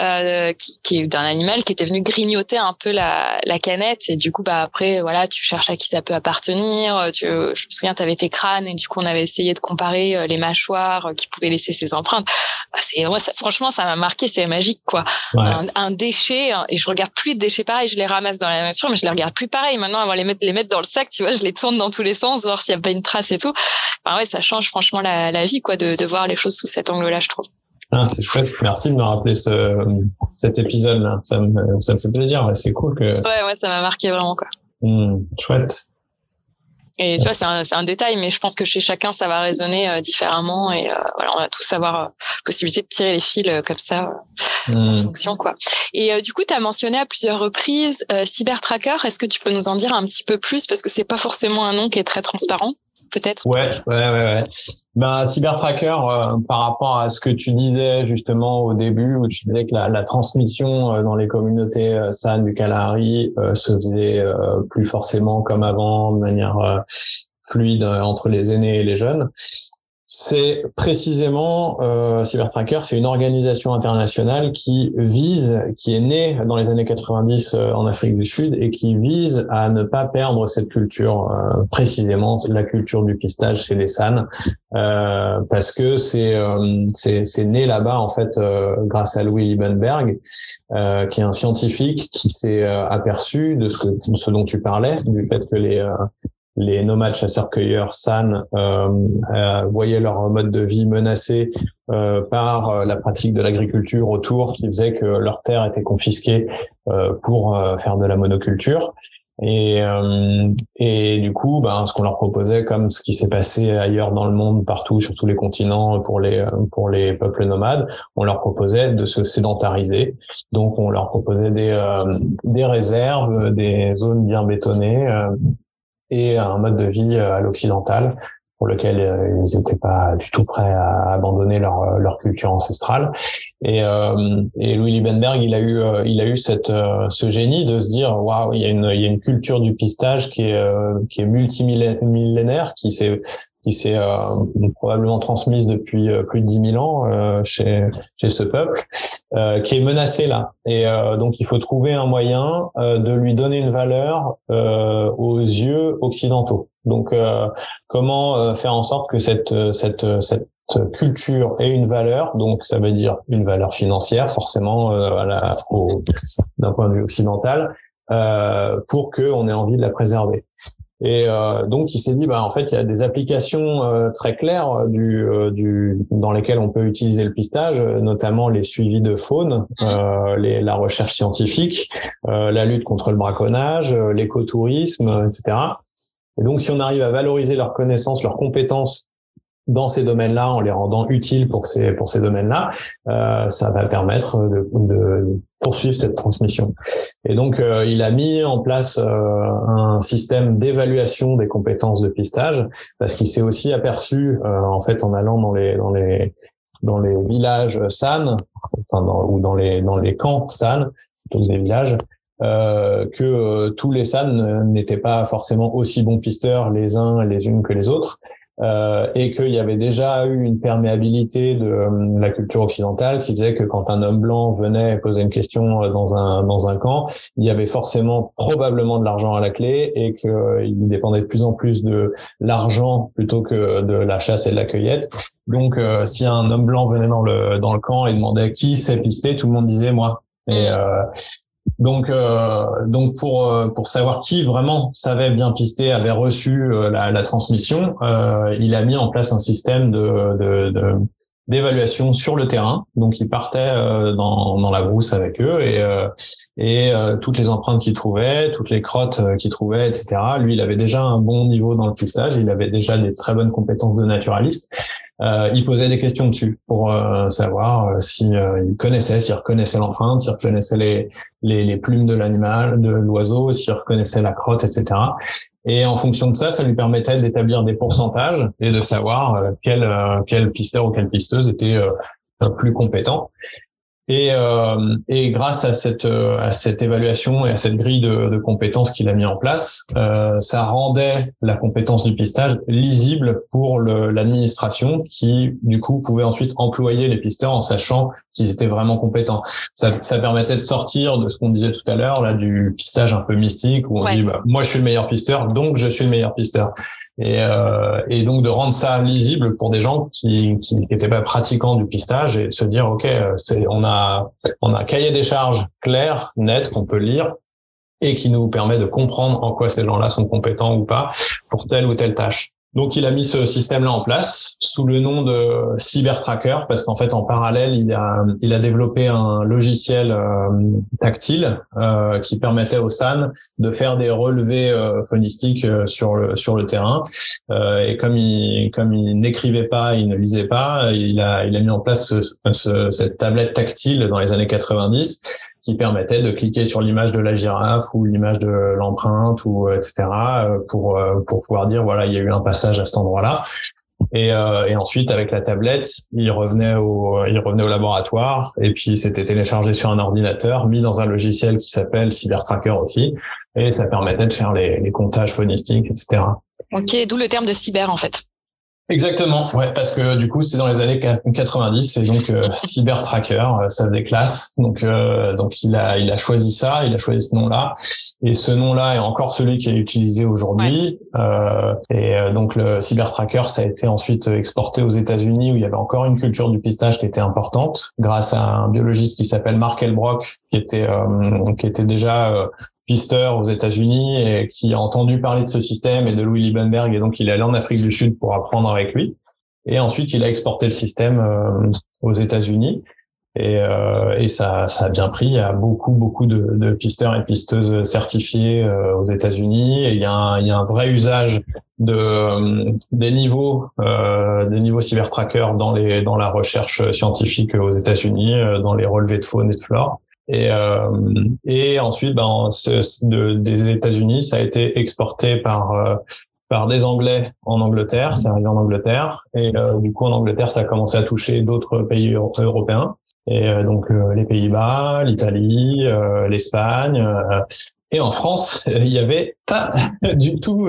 euh, qui, qui, est d'un animal qui était venu grignoter un peu la, la canette. Et du coup bah après voilà tu cherches à qui ça peut appartenir. Tu, je me souviens tu avais tes crânes et du coup on avait essayé de comparer euh, les mâchoires euh, qui pouvaient laisser ces empreintes. Bah, c'est ouais, ça, franchement ça m'a marqué c'est magique quoi. Un, un, déchet hein, et je regarde plus de déchets pareils je les ramasse dans la nature mais je les regarde plus pareil. Maintenant avant les mettre les mettre dans le sac tu vois je les tourne dans tous les sens voir s'il y a pas une trace et tout. Enfin, ouais ça change franchement la, la vie quoi de, de voir les choses sous cet angle là je trouve ah, c'est chouette. Merci de me rappeler ce, cet épisode-là. Ça me, ça me fait plaisir. C'est cool que. Ouais, ouais, ça m'a marqué vraiment, quoi. Mmh, chouette. Et tu vois, c'est un, un, détail, mais je pense que chez chacun, ça va résonner euh, différemment. Et euh, voilà, on a tous avoir euh, possibilité de tirer les fils comme ça en mmh. fonction, quoi. Et du coup, tu as mentionné à plusieurs reprises Cybertracker. Est-ce que tu peux nous en dire un petit peu plus? Parce que c'est pas forcément un nom qui est très transparent peut-être Ouais, ouais, ouais. ouais. Ben, Cybertracker, euh, par rapport à ce que tu disais justement au début, où tu disais que la, la transmission euh, dans les communautés euh, SAN du Calari se faisait plus forcément comme avant, de manière fluide entre les aînés et les jeunes c'est précisément euh, Cybertracker, c'est une organisation internationale qui vise, qui est née dans les années 90 euh, en Afrique du Sud et qui vise à ne pas perdre cette culture, euh, précisément la culture du pistage chez les SAN, euh, parce que c'est c'est né là-bas en fait grâce à Louis Liebenberg, qui est un scientifique qui s'est aperçu de ce, que, de ce dont tu parlais, du fait que les les nomades chasseurs-cueilleurs San euh, euh, voyaient leur mode de vie menacé euh, par euh, la pratique de l'agriculture autour, qui faisait que leurs terres étaient confisquées euh, pour faire de la monoculture. Et, et du coup, ben, ce qu'on leur proposait, comme ce qui s'est passé ailleurs dans le monde, partout, sur tous les continents, pour les pour les peuples nomades, on leur proposait de se sédentariser. Donc, on leur proposait des des réserves, des zones bien bétonnées et un mode de vie euh, à l'occidental pour lequel euh, ils n'étaient pas du tout prêts à abandonner leur, euh, leur culture ancestrale. Et, et Louis Liebenberg, il a eu, il a eu cette, ce génie de se dire, waouh, il y a une, il y a une culture du pistage qui est, qui est multimillénaire, qui s'est qui s'est euh, probablement transmise depuis euh, plus de 10 000 ans euh, chez, chez ce peuple, qui est menacé là. Et donc il faut trouver un moyen de lui donner une valeur aux yeux occidentaux. Donc comment faire en sorte que cette, cette, cette culture ait une valeur, donc ça veut dire une valeur financière forcément d'un point de vue occidental, euh, pour qu'on ait envie de la préserver. Et euh, donc, il s'est dit, bah, en fait, il y a des applications euh, très claires euh, du, du, dans lesquelles on peut utiliser le pistage, notamment les suivis de faune, les, la recherche scientifique, la lutte contre le braconnage, l'écotourisme, etc. Et donc, si on arrive à valoriser leurs connaissances, leurs compétences dans ces domaines-là, en les rendant utiles pour ces pour ces domaines-là, euh, ça va permettre de, de, poursuivre cette transmission. Et donc, euh, il a mis en place euh, un système d'évaluation des compétences de pistage, parce qu'il s'est aussi aperçu, euh, en fait, en allant dans les dans les dans les villages SAN, enfin dans, ou dans les dans les camps SAN, donc des villages, euh, que tous les SAN n'étaient pas forcément aussi bons pisteurs les uns les unes que les autres, euh, et qu'il y avait déjà eu une perméabilité de euh, la culture occidentale qui faisait que quand un homme blanc venait poser une question euh, dans un dans un camp, il y avait forcément probablement de l'argent à la clé et qu'il dépendait de plus en plus de l'argent plutôt que de la chasse et de la cueillette. Donc, si un homme blanc venait dans le dans le camp et demandait qui sait pister, tout le monde disait moi. Et, euh, donc, euh, donc pour euh, pour savoir qui vraiment savait bien pister, avait reçu euh, la, la, transmission, euh, il a mis en place un système de, de, de d'évaluation sur le terrain. Donc, il partait dans, dans la brousse avec eux et, et toutes les empreintes qu'il trouvait, toutes les crottes qu'il trouvait, etc. Lui, il avait déjà un bon niveau dans le pistage. Il avait déjà des très bonnes compétences de naturaliste. Euh, il posait des questions dessus pour euh, savoir euh, si euh, il connaissait, s'il reconnaissait l'empreinte, s'il reconnaissait les, les, les plumes de l'animal, de l'oiseau, s'il reconnaissait la crotte, etc. Et en fonction de ça, ça lui permettait d'établir des pourcentages et de savoir quel, quel pisteur ou quelle pisteuse était plus compétent. Et, euh, et grâce à cette, euh, à cette évaluation et à cette grille de, de compétences qu'il a mis en place, euh, ça rendait la compétence du pistage lisible pour l'administration qui, du coup, pouvait ensuite employer les pisteurs en sachant qu'ils étaient vraiment compétents. Ça, ça permettait de sortir de ce qu'on disait tout à l'heure, là, du pistage un peu mystique où on dit, bah, moi, je suis le meilleur pisteur, donc je suis le meilleur pisteur et, euh, et donc de rendre ça lisible pour des gens qui qui n'étaient pas pratiquants du pistage et se dire ok c'est on a on a un cahier des charges clair net qu'on peut lire et qui nous permet de comprendre en quoi ces gens-là sont compétents ou pas pour telle ou telle tâche. Donc, il a mis ce système-là en place sous le nom de CyberTracker parce qu'en fait, en parallèle, il a, il a développé un logiciel euh, tactile euh, qui permettait au SAN de faire des relevés euh, phonistiques euh, sur le sur le terrain. et comme il comme il n'écrivait pas, il ne lisait pas, il a il a mis en place ce, cette tablette tactile dans les années 90 qui permettait de cliquer sur l'image de la girafe ou l'image de l'empreinte ou etc. pour pour pouvoir dire voilà il y a eu un passage à cet endroit-là. Et, euh, et, ensuite, avec la tablette, il revenait au, il revenait au laboratoire et puis c'était téléchargé sur un ordinateur, mis dans un logiciel qui s'appelle CyberTracker aussi, et ça permettait de faire les, les comptages phonistiques, etc. Ok, d'où le terme de cyber en fait. Exactement, ouais, parce que du coup c'était dans les années 90 et donc euh, Cyber Tracker, euh, ça faisait classe. Donc euh, donc il a il a choisi ça, il a choisi ce nom-là et ce nom-là est encore celui qui est utilisé aujourd'hui. Euh, et donc le Cyber Tracker, ça a été ensuite exporté aux États-Unis où il y avait encore une culture du pistage qui était importante grâce à un biologiste qui s'appelle Mark Elbrock qui était qui était déjà pisteur aux États-Unis et qui a entendu parler de ce système et de Louis Liebenberg et donc il est allé en Afrique du Sud pour apprendre avec lui. Et ensuite il a exporté le système euh, aux États-Unis. Et, euh, et ça, ça a bien pris. Il y a beaucoup beaucoup de, pisteurs et pisteuses certifiés euh, aux États-Unis. Et il y, a un, il y a un vrai usage de des niveaux euh, des niveaux cyber tracker dans les dans la recherche scientifique aux États-Unis dans les relevés de faune et de flore et, euh, et ensuite, ben, de, des États-Unis, ça a été exporté par euh, par des Anglais en Angleterre, c'est arrivé en Angleterre, et euh, du coup en Angleterre ça a commencé à toucher d'autres pays européens, et euh, donc euh, les Pays-Bas, l'Italie, l'Espagne, et en France il y avait pas du tout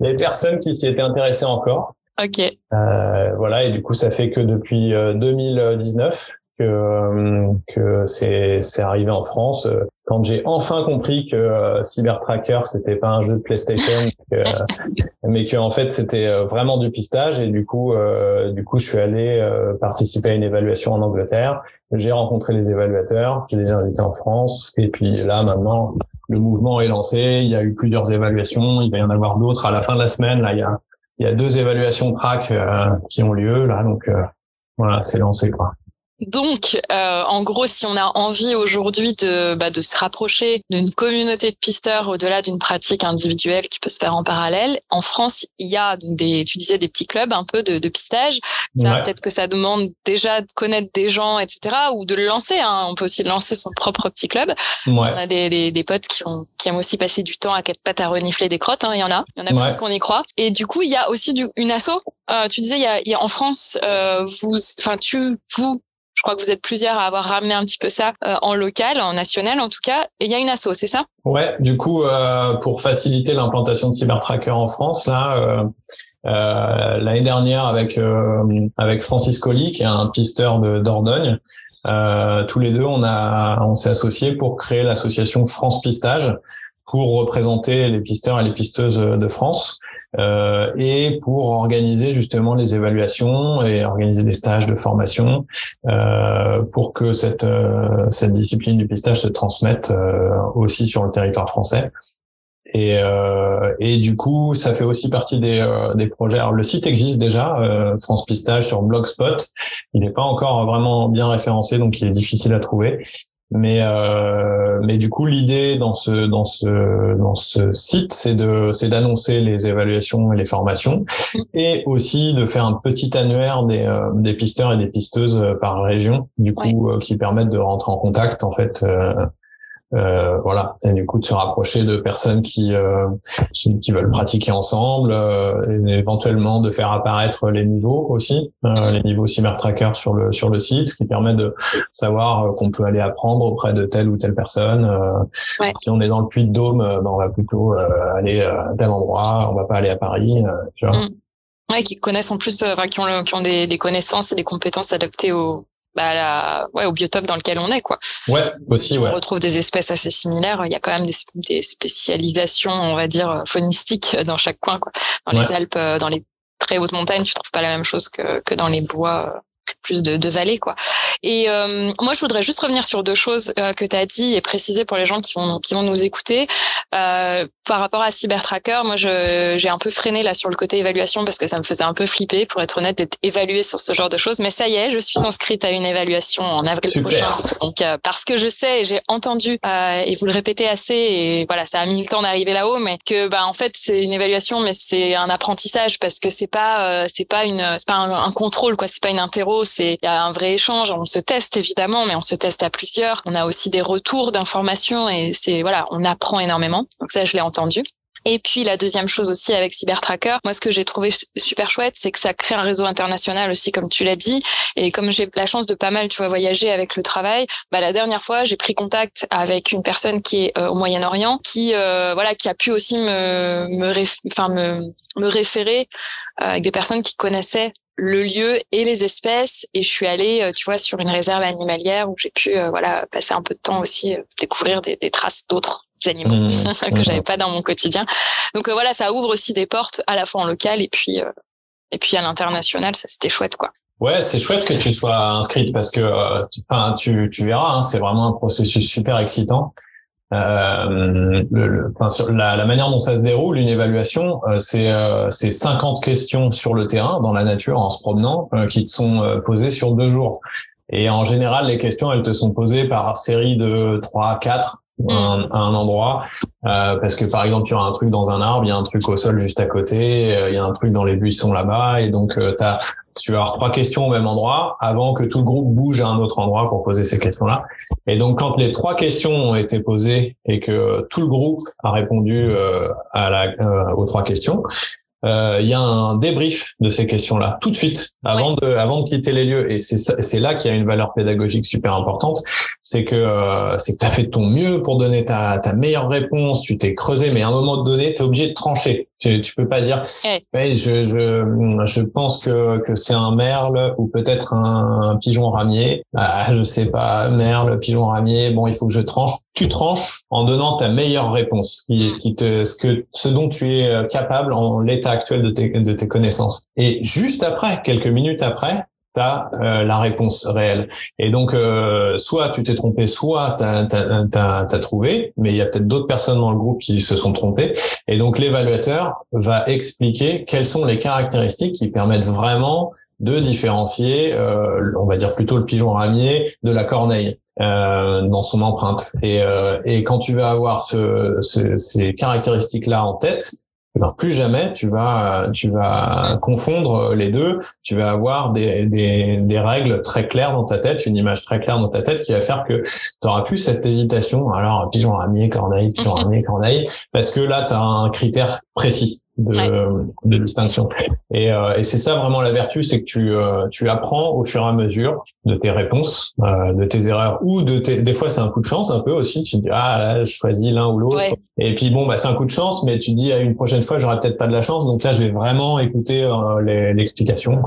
les personnes qui s'y étaient intéressées encore. Ok. voilà, et du coup ça fait que depuis 2019 que, euh, c'est, arrivé en France. Euh, quand j'ai enfin compris que euh, Cyber Tracker c'était pas un jeu de PlayStation, mais que en fait c'était vraiment du pistage et du coup, du coup, je suis allé participer à une évaluation en Angleterre. J'ai rencontré les évaluateurs, je les ai invités en France et puis là maintenant le mouvement est lancé. Il y a eu plusieurs évaluations, il va y en avoir d'autres à la fin de la semaine. Là, il y a il y a deux évaluations track qui ont lieu là, donc voilà, c'est lancé quoi. Donc, euh, en gros, si on a envie aujourd'hui de, bah, de se rapprocher d'une communauté de pisteurs au-delà d'une pratique individuelle qui peut se faire en parallèle, en France, il y a des, tu disais des petits clubs un peu de, de pistage. Ça, peut-être que ça demande déjà de connaître des gens, etc., ou de le lancer. Hein. On peut aussi lancer son propre petit club. Ouais. On a des, des, des, potes qui ont qui aiment aussi passer du temps à quatre pattes à renifler des crottes. Hein. Il y en a, il y en a plus qu'on y croit. Et du coup, il y a aussi du, une asso. Euh, tu disais, il y a, il y a en France, euh, vous, enfin, tu, vous je crois que vous êtes plusieurs à avoir ramené un petit peu ça euh, en local, en national en tout cas. Et il y a une asso, c'est ça? Ouais, du coup, euh, pour faciliter l'implantation de CyberTracker en France, là, euh, euh l'année dernière avec avec Francis Colli, qui est un pisteur de Dordogne, tous les deux, on a on s'est associés pour créer l'association France Pistage pour représenter les pisteurs et les pisteuses de France euh, et pour organiser justement les évaluations et organiser des stages de formation euh, pour que cette euh, cette discipline du pistage se transmette euh, aussi sur le territoire français. Et, euh, et du coup, ça fait aussi partie des, des projets. Alors, le site existe déjà, France Pistage sur Blogspot. Il n'est pas encore vraiment bien référencé, donc il est difficile à trouver. Mais euh, mais du coup l'idée dans ce dans ce dans ce site c'est de c'est d'annoncer les évaluations et les formations et aussi de faire un petit annuaire des euh, des pisteurs et des pisteuses euh, par région du coup qui permettent de rentrer en contact en fait euh, voilà. Et du coup de se rapprocher de personnes qui euh, qui, veulent pratiquer ensemble euh, et éventuellement de faire apparaître les niveaux aussi euh, les niveaux cyber tracker sur le sur le site ce qui permet de savoir qu'on peut aller apprendre auprès de telle ou telle personne. Si on est dans le puits de Dôme ben on va plutôt aller à tel endroit on va pas aller à Paris tu vois. Mm. ouais qui connaissent en plus qui ont qui ont des, des connaissances et des compétences adaptées aux bah, la, ouais, au biotope dans lequel on est, quoi. Ouais, aussi, on retrouve des espèces assez similaires. Il y a quand même des, des spécialisations, on va dire, faunistiques dans chaque coin, quoi. Dans les Alpes, euh, dans les très hautes montagnes, tu trouves pas la même chose que, que dans les bois euh, plus de, de vallées quoi. Et euh, moi je voudrais juste revenir sur deux choses euh, que tu as dit et préciser pour les gens qui vont qui vont nous écouter euh, par rapport à Cybertracker. Moi j'ai un peu freiné là sur le côté évaluation parce que ça me faisait un peu flipper pour être honnête d'être évalué sur ce genre de choses. Mais ça y est, je suis inscrite à une évaluation en avril prochain. Donc euh, parce que je sais et j'ai entendu euh, et vous le répétez assez et voilà ça a mis le temps d'arriver là-haut, mais que bah en fait c'est une évaluation mais c'est un apprentissage parce que c'est pas c'est pas une c'est pas un, un contrôle quoi, c'est pas une interro c'est il y a un vrai échange. On, se teste évidemment, mais on se teste à plusieurs. On a aussi des retours d'informations et c'est voilà, on apprend énormément. Donc ça, je l'ai entendu. Et puis la deuxième chose aussi avec Cybertracker, moi ce que j'ai trouvé super chouette, c'est que ça crée un réseau international aussi, comme tu l'as dit. Et comme j'ai la chance de pas mal, tu vois, voyager avec le travail, bah la dernière fois j'ai pris contact avec une personne qui est euh, au Moyen-Orient, qui euh, voilà, qui a pu aussi me me, enfin me, me référer euh, avec des personnes qui connaissaient le lieu et les espèces et je suis allée tu vois sur une réserve animalière où j'ai pu voilà passer un peu de temps aussi découvrir des, des traces d'autres animaux mmh. que j'avais mmh. pas dans mon quotidien. Donc euh, voilà, ça ouvre aussi des portes à la fois en local et puis euh, et puis à l'international. Ça c'était chouette quoi. Ouais, c'est chouette que tu sois inscrite parce que euh, tu, tu verras, hein, c'est vraiment un processus super excitant. Euh, le, la, la, manière dont ça se déroule, une évaluation, c'est c'est 50 questions sur le terrain, dans la nature, en se promenant, qui te sont posées sur deux jours. Et en général, les questions, elles te sont posées par série de 3 à 4 Mm. à un endroit euh, parce que par exemple tu as un truc dans un arbre il y a un truc au sol juste à côté euh, il y a un truc dans les buissons là-bas et donc euh, as, tu vas avoir trois questions au même endroit avant que tout le groupe bouge à un autre endroit pour poser ces questions-là. Et donc quand les trois questions ont été posées et que tout le groupe a répondu à la, aux trois questions euh, il y a un débrief de ces questions-là tout de suite avant de avant de quitter les lieux. Et c'est c'est là qu'il y a une valeur pédagogique super importante. C'est que euh, c'est que tu as fait de ton mieux pour donner ta ta meilleure réponse tu t'es creusé mais à un moment donné tu es obligé de trancher tu, tu peux pas dire. Je, je je pense que que c'est un merle ou peut-être un, pigeon ramier. Ah, je sais pas. Merle pigeon ramier bon il faut que je tranche. Tu tranches en donnant ta meilleure réponse qui est ce qui te ce que ce dont tu es capable en l'état actuelle de tes, de tes connaissances. Et juste après, quelques minutes après, tu as euh, la réponse réelle. Et donc, euh, soit tu t'es trompé, soit tu as, trouvé, mais il y a peut-être d'autres personnes dans le groupe qui se sont trompées. Et donc, l'évaluateur va expliquer quelles sont les caractéristiques qui permettent vraiment de différencier, euh, on va dire plutôt le pigeon ramier de la corneille. dans son empreinte. Et, et quand tu vas avoir ce, ces caractéristiques-là en tête, ben, plus jamais tu vas tu vas confondre les deux. Tu vas avoir des, des, des, règles très claires dans ta tête, une image très claire dans ta tête qui va faire que tu auras plus cette hésitation. Alors pigeon ramier, corneille, pigeon ramier, corneille, parce que là tu as un critère précis de, de distinction. Et, euh, et c'est ça vraiment la vertu, c'est que tu, euh, tu apprends au fur et à mesure de tes réponses, euh, de tes erreurs ou de tes. Des fois, c'est un coup de chance un peu aussi. Tu te dis ah là, je choisis l'un ou l'autre. Et puis bon, bah c'est un coup de chance, mais tu dis à une prochaine fois, j'aurai peut-être pas de la chance. Donc là, je vais vraiment écouter l'explication.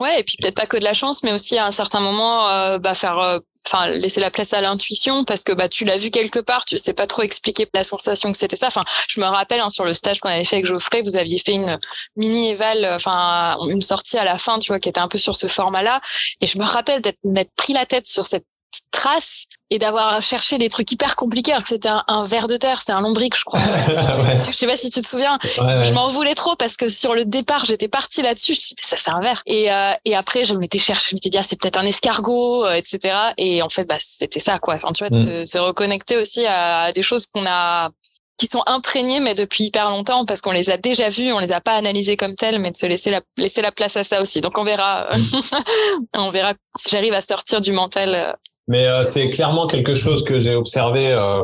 Ouais, et puis peut-être pas que de la chance, mais aussi à un certain moment, euh, bah, faire, euh, enfin, laisser la place à l'intuition parce que bah tu l'as vu quelque part, tu sais pas trop expliquer la sensation que c'était ça. Enfin, je me rappelle hein, sur le stage qu'on avait fait avec Geoffrey, vous aviez fait une mini éval, enfin une sortie à la fin, tu vois, qui était un peu sur ce format-là, et je me rappelle d'être m'être pris la tête sur cette trace et d'avoir cherché des trucs hyper compliqués alors que c'était un, un ver de terre, c'était un lombric, je crois. Je sais pas si tu te souviens. je m'en voulais trop parce que sur le départ, j'étais partie là-dessus. Je dis, ça, c'est un ver. Et, euh, et après, je m'étais cherché, je m'étais dit, ah, c'est peut-être un escargot, euh, etc. Et en fait, bah, c'était ça, quoi. Enfin, tu vois, de mm. se, se, reconnecter aussi à des choses qu'on a qui sont imprégnés mais depuis hyper longtemps parce qu'on les a déjà vus, on les a pas analysés comme tels, mais de se laisser la, laisser la place à ça aussi. Donc on verra, mm. on verra si j'arrive à sortir du mental euh, mais euh, c'est clairement quelque chose que j'ai observé euh,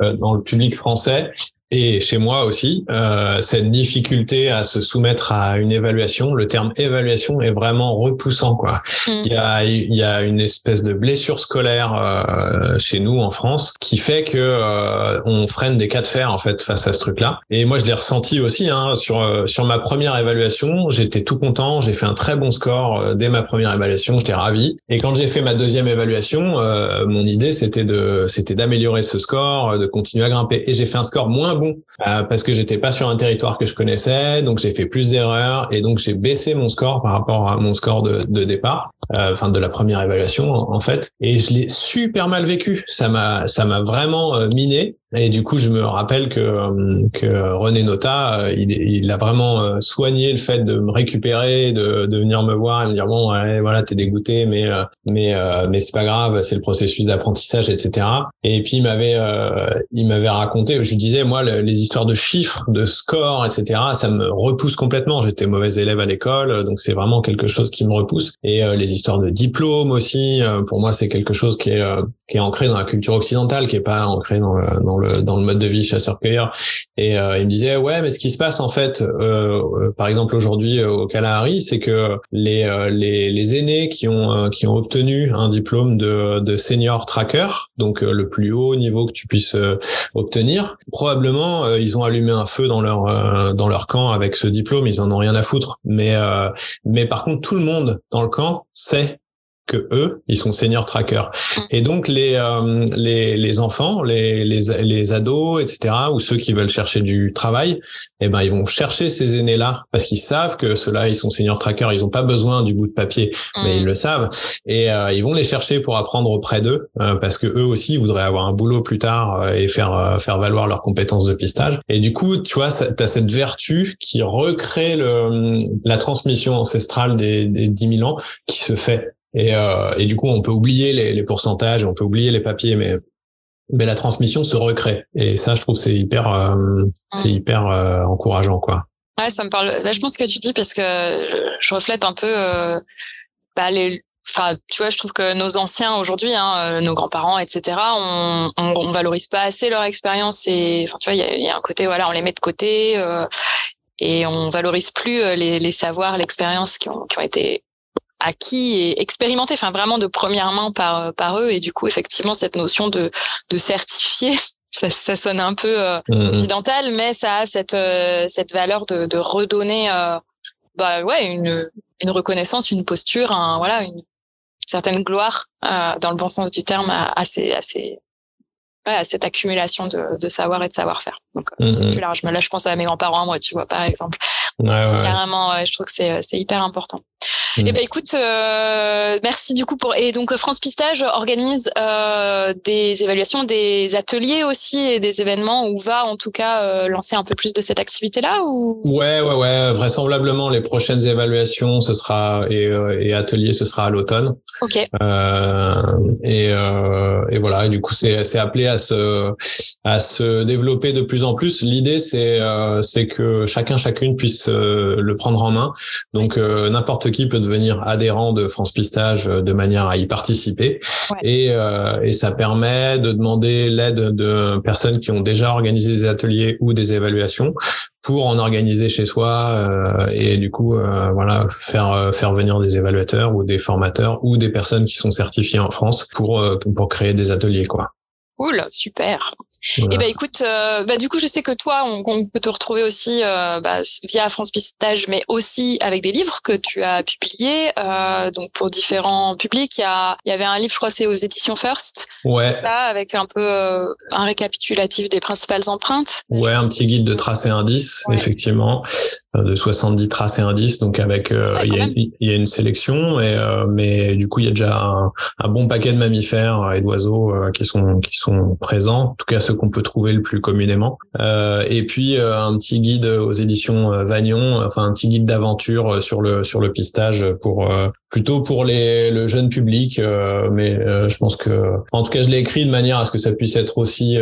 euh, dans le public français et chez moi aussi, euh, cette difficulté à se soumettre à une évaluation, le terme évaluation est vraiment repoussant. Quoi. Mm. Il, y a, il y a une espèce de blessure scolaire euh, chez nous en France qui fait que euh, on freine des cas de fer en fait face à ce truc-là. Et moi, je l'ai ressenti aussi hein, sur sur ma première évaluation. J'étais tout content, j'ai fait un très bon score dès ma première évaluation, j'étais ravi. Et quand j'ai fait ma deuxième évaluation, mon idée c'était de c'était d'améliorer ce score, de continuer à grimper. Et j'ai fait un score moins euh, parce que j'étais pas sur un territoire que je connaissais, donc j'ai fait plus d'erreurs et donc j'ai baissé mon score par rapport à mon score de, départ, euh, enfin de la première évaluation en, fait, et je l'ai super mal vécu. Ça m'a ça m'a vraiment euh, miné et du coup, je me rappelle que, euh, que René Nota, euh, il, il, a vraiment euh, soigné le fait de me récupérer, de, de venir me voir et me dire bon, ouais, voilà, t'es dégoûté, mais mais mais c'est pas grave, c'est le processus d'apprentissage, etc. Et puis il m'avait il m'avait raconté, je disais moi les histoires de chiffres, de scores, etc. Ça me repousse complètement. J'étais mauvais élève à l'école, donc c'est vraiment quelque chose qui me repousse. Et les histoires de diplôme aussi. pour moi, c'est quelque chose qui est qui est ancré dans la culture occidentale, qui est pas ancré dans le dans le dans le mode de vie chasseur-cueilleur. Et il me disait ouais, mais ce qui se passe en fait, par exemple aujourd'hui au Kalahari, c'est que les les les aînés qui ont qui ont obtenu un diplôme de de senior tracker, donc le plus haut niveau que tu puisses obtenir, probablement ils ont allumé un feu dans leur dans leur camp avec ce diplôme, ils en ont rien à foutre. Mais euh, mais par contre, tout le monde dans le camp sait que eux, ils sont senior trackers. Mm. Et donc les euh, les, les enfants, les, les les ados, etc. ou ceux qui veulent chercher du travail, eh ben ils vont chercher ces aînés là parce qu'ils savent que ceux-là ils sont senior trackers, ils ont pas besoin du bout de papier, mais ils mm. le savent et euh, ils vont les chercher pour apprendre auprès d'eux euh, parce que eux aussi voudraient avoir un boulot plus tard et faire faire valoir leurs compétences de pistage. Et du coup, tu vois, tu as cette vertu qui recrée le la transmission ancestrale des, des 10 000 ans qui se fait et, euh, et du coup, on peut oublier les, les, pourcentages, on peut oublier les papiers, mais mais la transmission se recrée. Et ça, je trouve, c'est hyper, euh, c'est hyper euh, encourageant, quoi. Ouais, ça me parle vachement ce que tu dis parce que je reflète un peu euh, bah, les. Enfin, tu vois, je trouve que nos anciens aujourd'hui, hein, nos grands-parents, etc., on, on, on, valorise pas assez leur expérience et, enfin, tu vois, il y a, y a, un côté, voilà, on les met de côté et on valorise plus les, les savoirs, l'expérience qui ont, qui ont été acquis et expérimenté, enfin vraiment de première main par par eux. Et du coup, effectivement, cette notion de de certifier, ça, ça sonne un peu euh, mmh occidental, mais ça a cette euh, cette valeur de, de redonner, euh, bah ouais, une une reconnaissance, une posture, un, voilà, une certaine gloire dans le bon sens du terme à, à ces à ces à cette accumulation de, de savoir et de savoir-faire. Donc, mmh c'est plus large. Mais là, je pense à mes grands-parents, moi, tu vois, par exemple. Ouais, ouais. Carrément, je trouve que c'est, c'est hyper important. Mm. Eh ben écoute, euh, merci du coup pour et donc France Pistage organise euh, des évaluations, des ateliers aussi et des événements où va en tout cas euh, lancer un peu plus de cette activité là ou? Ouais ouais ouais vraisemblablement les prochaines évaluations ce sera et, et ateliers ce sera à l'automne. Ok. Et, et voilà et du coup c'est c'est appelé à se à se développer de plus en plus. L'idée c'est c'est que chacun chacune puisse le prendre en main. Donc n'importe qui peut devenir adhérent de France Pistage euh, de manière à y participer. Et, euh, et ça permet de demander l'aide de personnes qui ont déjà organisé des ateliers ou des évaluations pour en organiser chez soi euh, et du coup euh, voilà faire euh, faire venir des évaluateurs ou des formateurs ou des personnes qui sont certifiées en France pour pour créer des ateliers quoi. Cool, super. Et eh ben écoute, euh, bah du coup je sais que toi on, on peut te retrouver aussi euh, bah, via France Pistage, mais aussi avec des livres que tu as publiés, euh, donc pour différents publics. Il y, a, il y avait un livre, je crois, c'est aux éditions First. Ouais. Ça, avec un peu euh, un récapitulatif des principales empreintes. Ouais, un petit guide de traces et indices, effectivement, de 70 traces et indices. Donc avec, il, y a, il, y a, une sélection, et, mais du coup il y a déjà un, un bon paquet de mammifères et d'oiseaux qui sont qui sont présents. En tout cas qu'on peut trouver le plus communément. Euh, et puis euh, un petit guide aux éditions euh, Vagnon, enfin un petit guide d'aventure sur le sur le pistage pour plutôt pour les le jeune public, mais je pense que en tout cas je l'ai écrit de manière à ce que ça puisse être aussi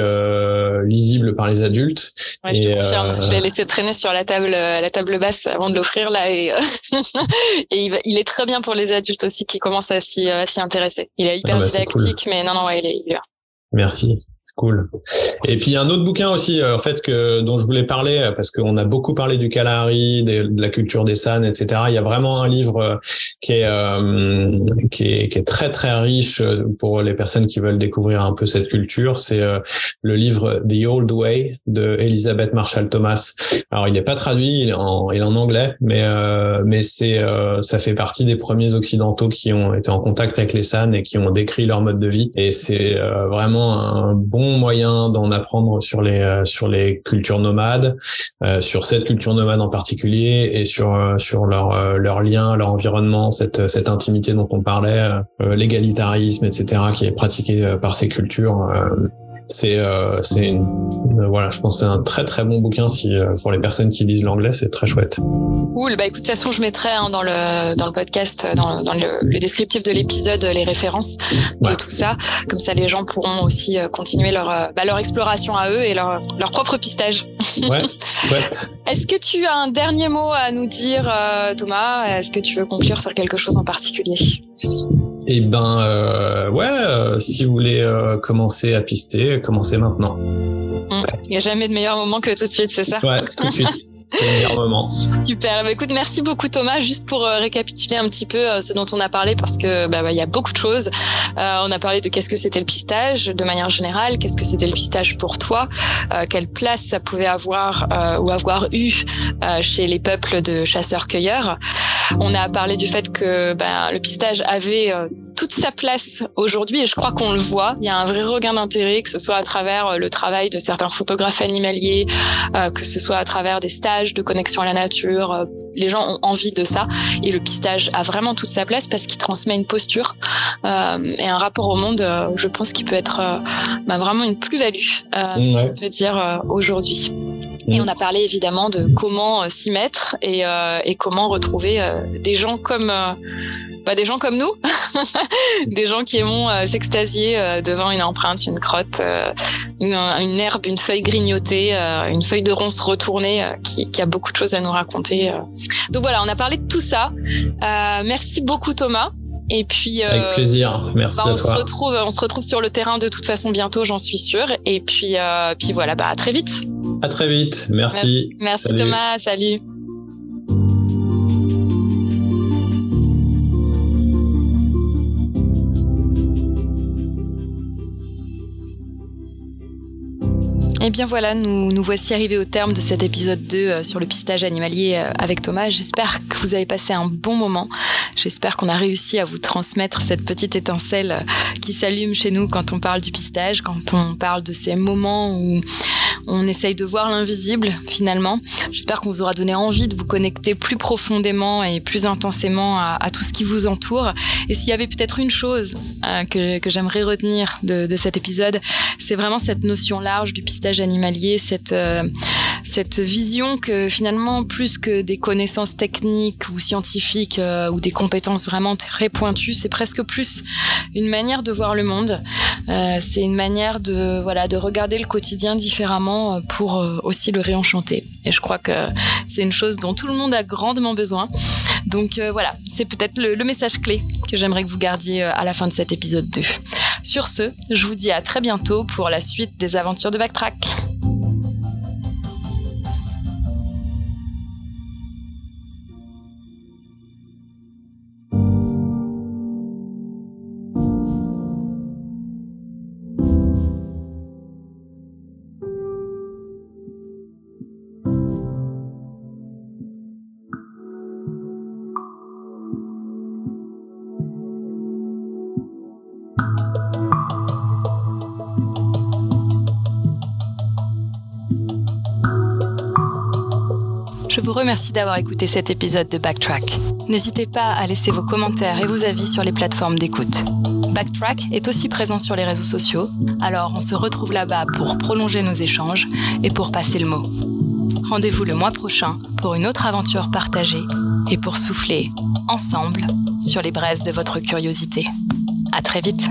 lisible par les adultes. Ouais, je te confirme. Je l'ai laissé traîner sur la table la table basse avant de l'offrir là et, et il, est très bien pour les adultes aussi qui commencent à s'y intéresser. Il est hyper ah bah, didactique, mais non non ouais, il est, il est Merci. Cool. Et puis un autre bouquin aussi, euh, en fait, que dont je voulais parler euh, parce qu'on a beaucoup parlé du Kalahari, de, la culture des San, etc. Il y a vraiment un livre euh, qui est, euh, qui est qui est très très riche pour les personnes qui veulent découvrir un peu cette culture. C'est le livre The Old Way de Elizabeth Marshall Thomas. Alors il n'est pas traduit, il est en, il est en anglais, mais mais c'est ça fait partie des premiers occidentaux qui ont été en contact avec les San et qui ont décrit leur mode de vie. Et c'est vraiment un bon moyen d'en apprendre sur les euh, cultures nomades, euh, sur cette culture nomade en particulier et sur euh, leur lien, leur environnement, cette cette intimité dont on parlait, l'égalitarisme, etc., qui est pratiqué par ces cultures. C'est euh, euh, voilà, je pense que c'est un très très bon bouquin si euh, pour les personnes qui lisent l'anglais, c'est très chouette. Cool. Bah écoute, de toute façon, je mettrai hein, dans le dans le podcast, dans, dans le, le, descriptif de l'épisode, les références de tout ça. Comme ça, les gens pourront aussi continuer leur bah, leur exploration à eux et leur leur propre pistage. Ouais, chouette. Est-ce que tu as un dernier mot à nous dire, Thomas? Est-ce que tu veux conclure sur quelque chose en particulier? Eh ben euh, ouais, euh, si vous voulez euh, commencer à pister, commencez maintenant. Mmh. Il n'y a jamais de meilleur moment que tout de suite, c'est ça? Ouais, tout de suite. C'est. Super. Bah, écoute, merci beaucoup Thomas. Juste pour euh, récapituler un petit peu euh, ce dont on a parlé, parce que bah, bah, il y a beaucoup de choses. Euh, on a parlé de qu'est-ce que c'était le pistage de manière générale, qu'est-ce que c'était le pistage pour toi, quelle place ça pouvait avoir ou avoir eu chez les peuples de chasseurs-cueilleurs? On a parlé du fait que ben, le pistage avait toute sa place aujourd'hui et je crois qu'on le voit. Il y a un vrai regain d'intérêt, que ce soit à travers le travail de certains photographes animaliers, que ce soit à travers des stages de connexion à la nature. Euh, les gens ont envie de ça et le pistage a vraiment toute sa place parce qu'il transmet une posture euh, et un rapport au monde. Euh, je pense qu'il peut être bah, vraiment une plus-value, si on peut dire aujourd'hui. Et on a parlé évidemment de comment s'y mettre et, et, comment retrouver des gens comme bah, des gens comme nous, des gens qui aimons s'extasier devant une empreinte, une crotte, une, une, herbe, une feuille grignotée, une feuille de ronce retournée qui, qui, a beaucoup de choses à nous raconter. Euh. Donc voilà, on a parlé de tout ça. Euh, merci beaucoup Thomas. Et puis euh, avec plaisir, merci bah, à on toi. Se retrouve, on se retrouve sur le terrain de toute façon bientôt, j'en suis sûre. Et puis, puis voilà, bah à très vite. À très vite, merci. Merci, merci Thomas, salut. Eh bien voilà, nous, nous voici arrivés au terme de cet épisode 2 euh, sur le pistage animalier euh, avec Thomas. J'espère que vous avez passé un bon moment. J'espère qu'on a réussi à vous transmettre cette petite étincelle euh, qui s'allume chez nous quand on parle du pistage, quand on parle de ces moments où on essaye de voir l'invisible finalement. J'espère qu'on vous aura donné envie de vous connecter plus profondément et plus intensément à, tout ce qui vous entoure. Et s'il y avait peut-être une chose que, j'aimerais retenir de, de cet épisode, c'est vraiment cette notion large du pistage animalier, cette, euh, cette vision que finalement, plus que des connaissances techniques ou scientifiques euh, ou des compétences vraiment très pointues, c'est presque plus une manière de voir le monde. Euh, c'est une manière de, voilà, de regarder le quotidien différemment pour aussi le réenchanter. Et je crois que c'est une chose dont tout le monde a grandement besoin. Donc voilà, c'est peut-être le, le message clé que j'aimerais que vous gardiez à la fin de cet épisode 2. Sur ce, je vous dis à très bientôt pour la suite des aventures de Backtrack. Je remercie d'avoir écouté cet épisode de Backtrack. N'hésitez pas à laisser vos commentaires et vos avis sur les plateformes d'écoute. Backtrack est aussi présent sur les réseaux sociaux, alors on se retrouve là-bas pour prolonger nos échanges et pour passer le mot. Rendez-vous le mois prochain pour une autre aventure partagée et pour souffler ensemble sur les braises de votre curiosité. À très vite!